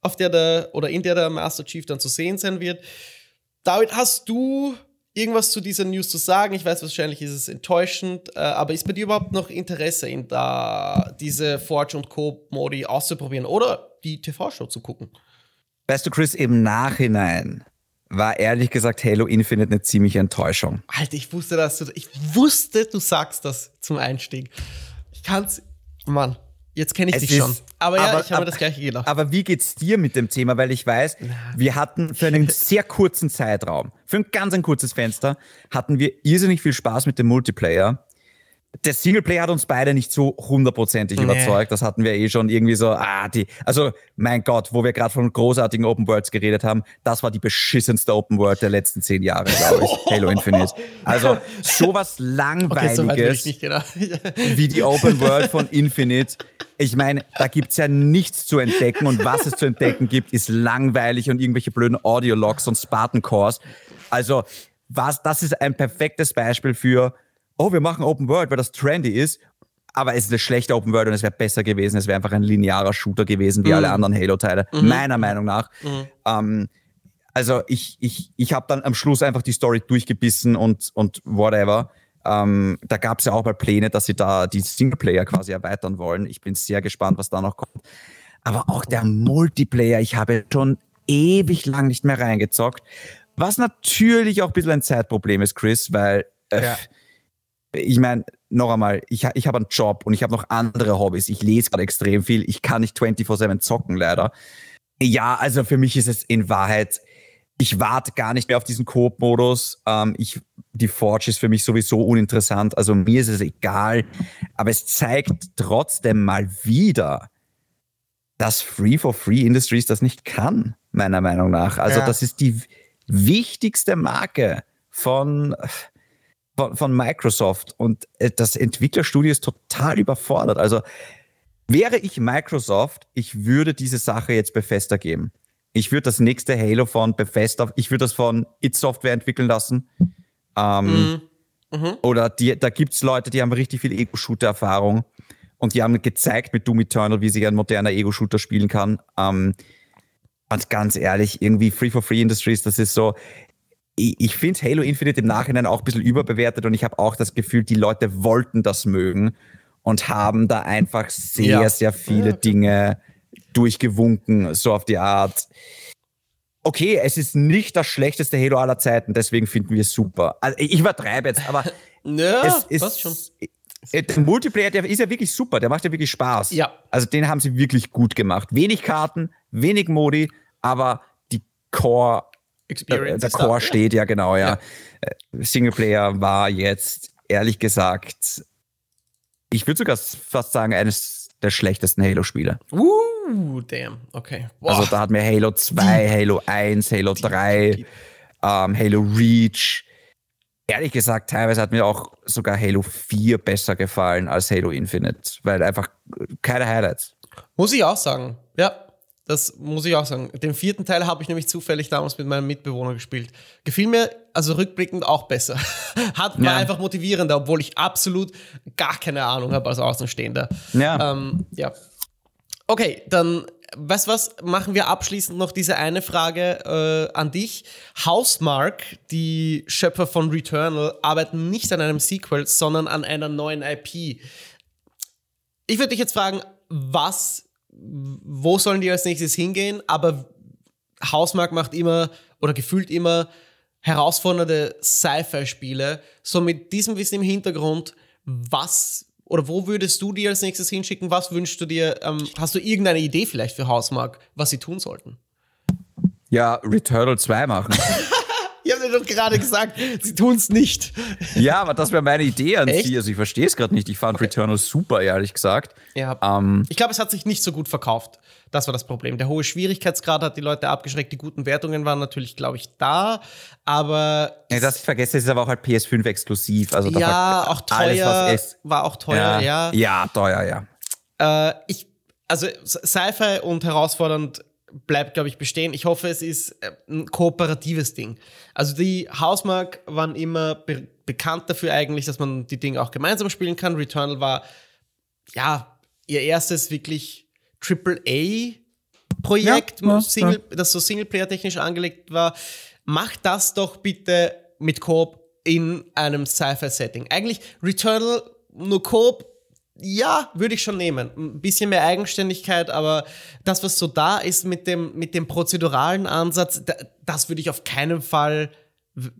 S2: auf der der, oder in der der Master Chief dann zu sehen sein wird. David, hast du irgendwas zu dieser News zu sagen? Ich weiß, wahrscheinlich ist es enttäuschend, äh, aber ist bei dir überhaupt noch Interesse in da diese Forge und Co. Modi auszuprobieren oder die TV-Show zu gucken?
S1: Weißt du, Chris, im Nachhinein war ehrlich gesagt Halo Infinite eine ziemliche Enttäuschung.
S2: Alter, ich wusste, dass du, ich wusste, du sagst das zum Einstieg. Ich kann's, Mann. Jetzt kenne ich es dich schon. Aber ja, aber, ich habe das gleiche gedacht.
S1: Aber wie geht's dir mit dem Thema? Weil ich weiß, wir hatten für einen sehr kurzen Zeitraum, für ein ganz ein kurzes Fenster, hatten wir irrsinnig viel Spaß mit dem Multiplayer der Singleplayer hat uns beide nicht so hundertprozentig nee. überzeugt. Das hatten wir eh schon irgendwie so, ah, die, also mein Gott, wo wir gerade von großartigen Open Worlds geredet haben, das war die beschissenste Open World der letzten zehn Jahre, glaube ich, Halo Infinite. Also sowas Langweiliges okay, so wie die Open World von Infinite. Ich meine, da gibt's ja nichts zu entdecken und was es zu entdecken gibt, ist langweilig und irgendwelche blöden Audio-Logs und Spartan Cores. Also was, das ist ein perfektes Beispiel für oh, wir machen Open World, weil das trendy ist. Aber es ist eine schlechte Open World und es wäre besser gewesen. Es wäre einfach ein linearer Shooter gewesen, wie mhm. alle anderen Halo-Teile, mhm. meiner Meinung nach. Mhm. Ähm, also ich, ich, ich habe dann am Schluss einfach die Story durchgebissen und, und whatever. Ähm, da gab es ja auch mal Pläne, dass sie da die Singleplayer quasi erweitern wollen. Ich bin sehr gespannt, was da noch kommt. Aber auch der Multiplayer, ich habe schon ewig lang nicht mehr reingezockt. Was natürlich auch ein bisschen ein Zeitproblem ist, Chris, weil äh, ja. Ich meine, noch einmal, ich, ich habe einen Job und ich habe noch andere Hobbys. Ich lese gerade extrem viel. Ich kann nicht 24-7 zocken, leider. Ja, also für mich ist es in Wahrheit, ich warte gar nicht mehr auf diesen Coop-Modus. Ähm, ich, die Forge ist für mich sowieso uninteressant. Also mir ist es egal. Aber es zeigt trotzdem mal wieder, dass Free for Free Industries das nicht kann, meiner Meinung nach. Also ja. das ist die wichtigste Marke von, von, von Microsoft und äh, das Entwicklerstudio ist total überfordert. Also wäre ich Microsoft, ich würde diese Sache jetzt Bethesda geben. Ich würde das nächste Halo von Bethesda, ich würde das von It Software entwickeln lassen. Ähm, mhm. Mhm. Oder die, da gibt's Leute, die haben richtig viel Ego-Shooter-Erfahrung und die haben gezeigt mit Doom Eternal, wie sich ein moderner Ego-Shooter spielen kann. Ähm, und ganz ehrlich, irgendwie Free for Free Industries, das ist so. Ich, finde Halo Infinite im Nachhinein auch ein bisschen überbewertet und ich habe auch das Gefühl, die Leute wollten das mögen und haben da einfach sehr, ja. sehr viele. Dinge durchgewunken, so auf die Art. Okay, es ist nicht das schlechteste Halo aller Zeiten, deswegen finden wir es super. Also ich übertreibe jetzt, aber
S2: ja, es ist schon.
S1: Äh, der Multiplayer, der ist ja wirklich super, der macht ja wirklich Spaß.
S2: Ja.
S1: Also den haben sie wirklich gut gemacht. Wenig Karten, wenig Modi, aber die Core, Experience äh, der Core da. steht ja genau, ja. ja. Äh, Singleplayer war jetzt, ehrlich gesagt, ich würde sogar fast sagen, eines der schlechtesten Halo-Spiele.
S2: Uh, damn, okay.
S1: Boah. Also da hat mir Halo 2, Halo 1, Halo 3, ähm, Halo Reach, ehrlich gesagt, teilweise hat mir auch sogar Halo 4 besser gefallen als Halo Infinite, weil einfach keine Highlights.
S2: Muss ich auch sagen. Ja, das muss ich auch sagen. Den vierten Teil habe ich nämlich zufällig damals mit meinem Mitbewohner gespielt. Gefiel mir also rückblickend auch besser. Hat war ja. einfach motivierender, obwohl ich absolut gar keine Ahnung habe als Außenstehender.
S1: Ja.
S2: Ähm, ja. Okay, dann weißt was, machen wir abschließend noch diese eine Frage äh, an dich. Housemark, die Schöpfer von Returnal, arbeiten nicht an einem Sequel, sondern an einer neuen IP. Ich würde dich jetzt fragen, was, wo sollen die als nächstes hingehen? Aber Housemark macht immer oder gefühlt immer herausfordernde Sci-Fi-Spiele. So mit diesem Wissen im Hintergrund, was oder wo würdest du dir als nächstes hinschicken? Was wünschst du dir? Ähm, hast du irgendeine Idee vielleicht für Hausmark, was sie tun sollten?
S1: Ja, Returnal 2 machen.
S2: ich habe dir doch gerade gesagt, sie tun es nicht.
S1: ja, aber das wäre meine Idee an Echt? sie. Also ich verstehe es gerade nicht. Ich fand okay. Returnal super, ehrlich gesagt.
S2: Ja. Ähm, ich glaube, es hat sich nicht so gut verkauft. Das war das Problem. Der hohe Schwierigkeitsgrad hat die Leute abgeschreckt. Die guten Wertungen waren natürlich, glaube ich, da. Aber.
S1: Ja, das ich vergesse, es ist aber auch halt PS5 exklusiv. Also
S2: ja, auch teuer. Alles, war auch teuer,
S1: ja. Ja, ja teuer, ja.
S2: Äh, ich, also Sci-Fi und herausfordernd bleibt, glaube ich, bestehen. Ich hoffe, es ist äh, ein kooperatives Ding. Also die Hausmark waren immer be bekannt dafür eigentlich, dass man die Dinge auch gemeinsam spielen kann. Returnal war ja ihr erstes wirklich AAA-Projekt, ja, ja, das so Singleplayer-technisch angelegt war. Macht das doch bitte mit Coop in einem Sci-Fi-Setting. Eigentlich Returnal nur Coop, ja, würde ich schon nehmen. Ein bisschen mehr Eigenständigkeit, aber das, was so da ist mit dem, mit dem prozeduralen Ansatz, das würde ich auf keinen Fall,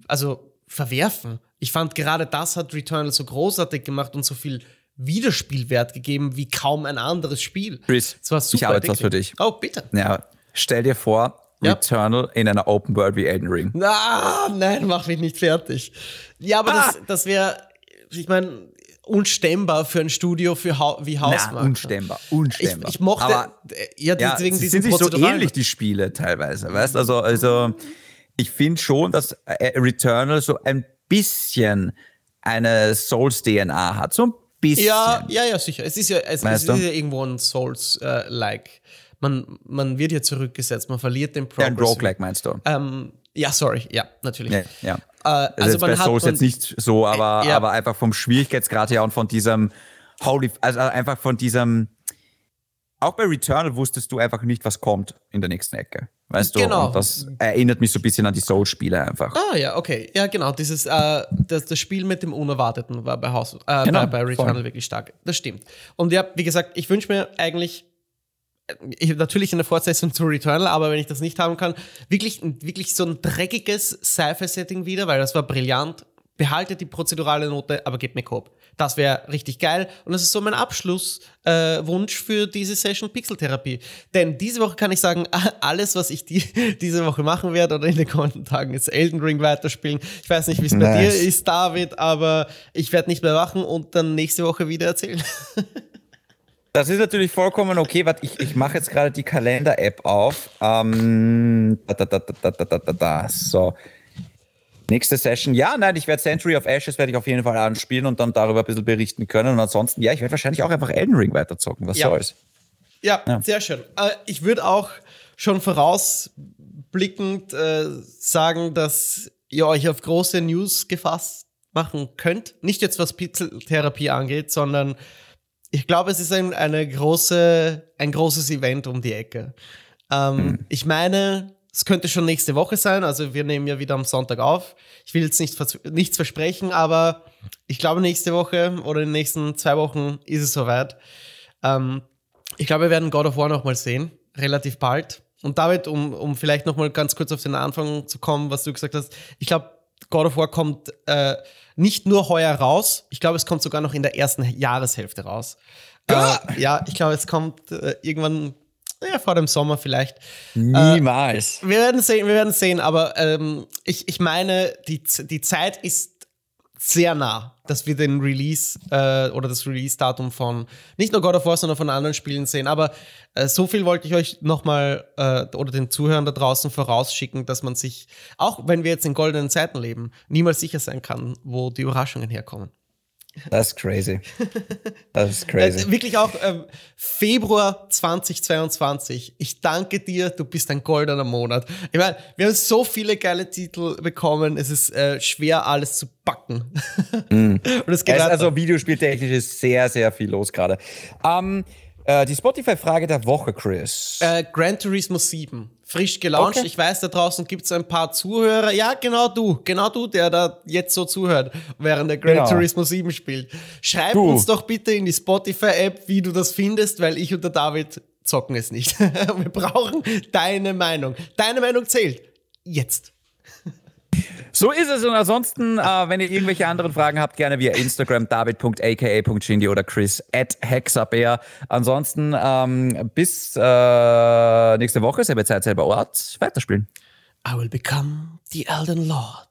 S2: also verwerfen. Ich fand gerade das hat Returnal so großartig gemacht und so viel Wiederspielwert gegeben wie kaum ein anderes Spiel.
S1: Chris, ich habe etwas für dich.
S2: Oh, bitte.
S1: Ja, stell dir vor, ja. Returnal in einer Open World wie Elden Ring.
S2: Na, nein, mach mich nicht fertig. Ja, aber ah. das, das wäre, ich meine, unstemmbar für ein Studio für ha wie Hausmark. Na,
S1: unstemmbar, unstemmbar.
S2: Ich, ich mochte,
S1: aber,
S2: ja, deswegen
S1: ja, sind sich so ähnlich, die Spiele teilweise, weißt Also, also ich finde schon, dass äh, Returnal so ein bisschen eine Souls-DNA hat. So ein bisschen.
S2: Ja, ja, ja, sicher. Es ist ja, es, es ist ja irgendwo ein Souls-like. Äh, man, man wird ja zurückgesetzt, man verliert den
S1: Progress. Ja, ein Roguelike meinst du?
S2: Ähm, ja, sorry, ja, natürlich. Ja,
S1: ja. Äh, also, also bei Souls jetzt nicht so, aber, äh, ja. aber einfach vom Schwierigkeitsgrad her und von diesem Holy, also einfach von diesem auch bei Returnal wusstest du einfach nicht, was kommt in der nächsten Ecke. Weißt
S2: genau.
S1: du? Und das erinnert mich so ein bisschen an die Soul-Spiele einfach.
S2: Ah ja, okay. Ja, genau. Dieses, äh, das, das Spiel mit dem Unerwarteten war bei, House, äh, genau, bei, bei Returnal voll. wirklich stark. Das stimmt. Und ja, wie gesagt, ich wünsche mir eigentlich ich, natürlich eine Fortsetzung zu Returnal, aber wenn ich das nicht haben kann, wirklich, wirklich so ein dreckiges Sci-Fi-Setting wieder, weil das war brillant behaltet die prozedurale Note, aber gebt mir Coop. Das wäre richtig geil. Und das ist so mein Abschlusswunsch äh, für diese Session Pixeltherapie. Denn diese Woche kann ich sagen, alles, was ich die, diese Woche machen werde oder in den kommenden Tagen, ist Elden Ring weiterspielen. Ich weiß nicht, wie es bei dir ist, David, aber ich werde nicht mehr wachen und dann nächste Woche wieder erzählen.
S1: Das ist natürlich vollkommen okay. Warte, ich, ich mache jetzt gerade die Kalender-App auf. Ähm, da, da, da, da, da, da, da, da. So. Nächste Session, ja, nein, ich werde Century of Ashes werde ich auf jeden Fall anspielen und dann darüber ein bisschen berichten können. Und ansonsten, ja, ich werde wahrscheinlich auch einfach Elden Ring weiterzocken. Was ja. soll's?
S2: Ja, ja, sehr schön. Äh, ich würde auch schon vorausblickend äh, sagen, dass ihr euch auf große News gefasst machen könnt. Nicht jetzt was Pixeltherapie angeht, sondern ich glaube, es ist ein, eine große, ein großes Event um die Ecke. Ähm, hm. Ich meine, es könnte schon nächste Woche sein, also wir nehmen ja wieder am Sonntag auf. Ich will jetzt nicht vers nichts versprechen, aber ich glaube, nächste Woche oder in den nächsten zwei Wochen ist es soweit. Ähm, ich glaube, wir werden God of War nochmal sehen, relativ bald. Und David, um, um vielleicht nochmal ganz kurz auf den Anfang zu kommen, was du gesagt hast, ich glaube, God of War kommt äh, nicht nur heuer raus, ich glaube, es kommt sogar noch in der ersten Jahreshälfte raus. Äh, ja, ich glaube, es kommt äh, irgendwann ja, vor dem Sommer vielleicht.
S1: Niemals.
S2: Äh, wir werden sehen, wir werden sehen, aber ähm, ich, ich meine, die, die Zeit ist sehr nah, dass wir den Release äh, oder das Release-Datum von nicht nur God of War, sondern von anderen Spielen sehen. Aber äh, so viel wollte ich euch nochmal äh, oder den Zuhörern da draußen vorausschicken, dass man sich, auch wenn wir jetzt in goldenen Zeiten leben, niemals sicher sein kann, wo die Überraschungen herkommen.
S1: Das ist crazy. Das ist crazy.
S2: Äh, wirklich auch ähm, Februar 2022. Ich danke dir, du bist ein goldener Monat. Ich meine, wir haben so viele geile Titel bekommen. Es ist äh, schwer, alles zu backen.
S1: Mm. Und es geht also Videospieltechnisch ist sehr, sehr viel los gerade. Ähm, äh, die Spotify-Frage der Woche, Chris.
S2: Äh, Gran Turismo 7 frisch gelauncht. Okay. Ich weiß, da draußen gibt es ein paar Zuhörer. Ja, genau du, genau du, der da jetzt so zuhört, während der Gran genau. Turismo 7 spielt. Schreib du. uns doch bitte in die Spotify-App, wie du das findest, weil ich und der David zocken es nicht. Wir brauchen deine Meinung. Deine Meinung zählt. Jetzt.
S1: So ist es. Und ansonsten, äh, wenn ihr irgendwelche anderen Fragen habt, gerne via Instagram david.aka.shindy oder chris at hexabear. Ansonsten ähm, bis äh, nächste Woche, selbe Zeit, selber Ort, weiterspielen.
S2: I will become the Elden Lord.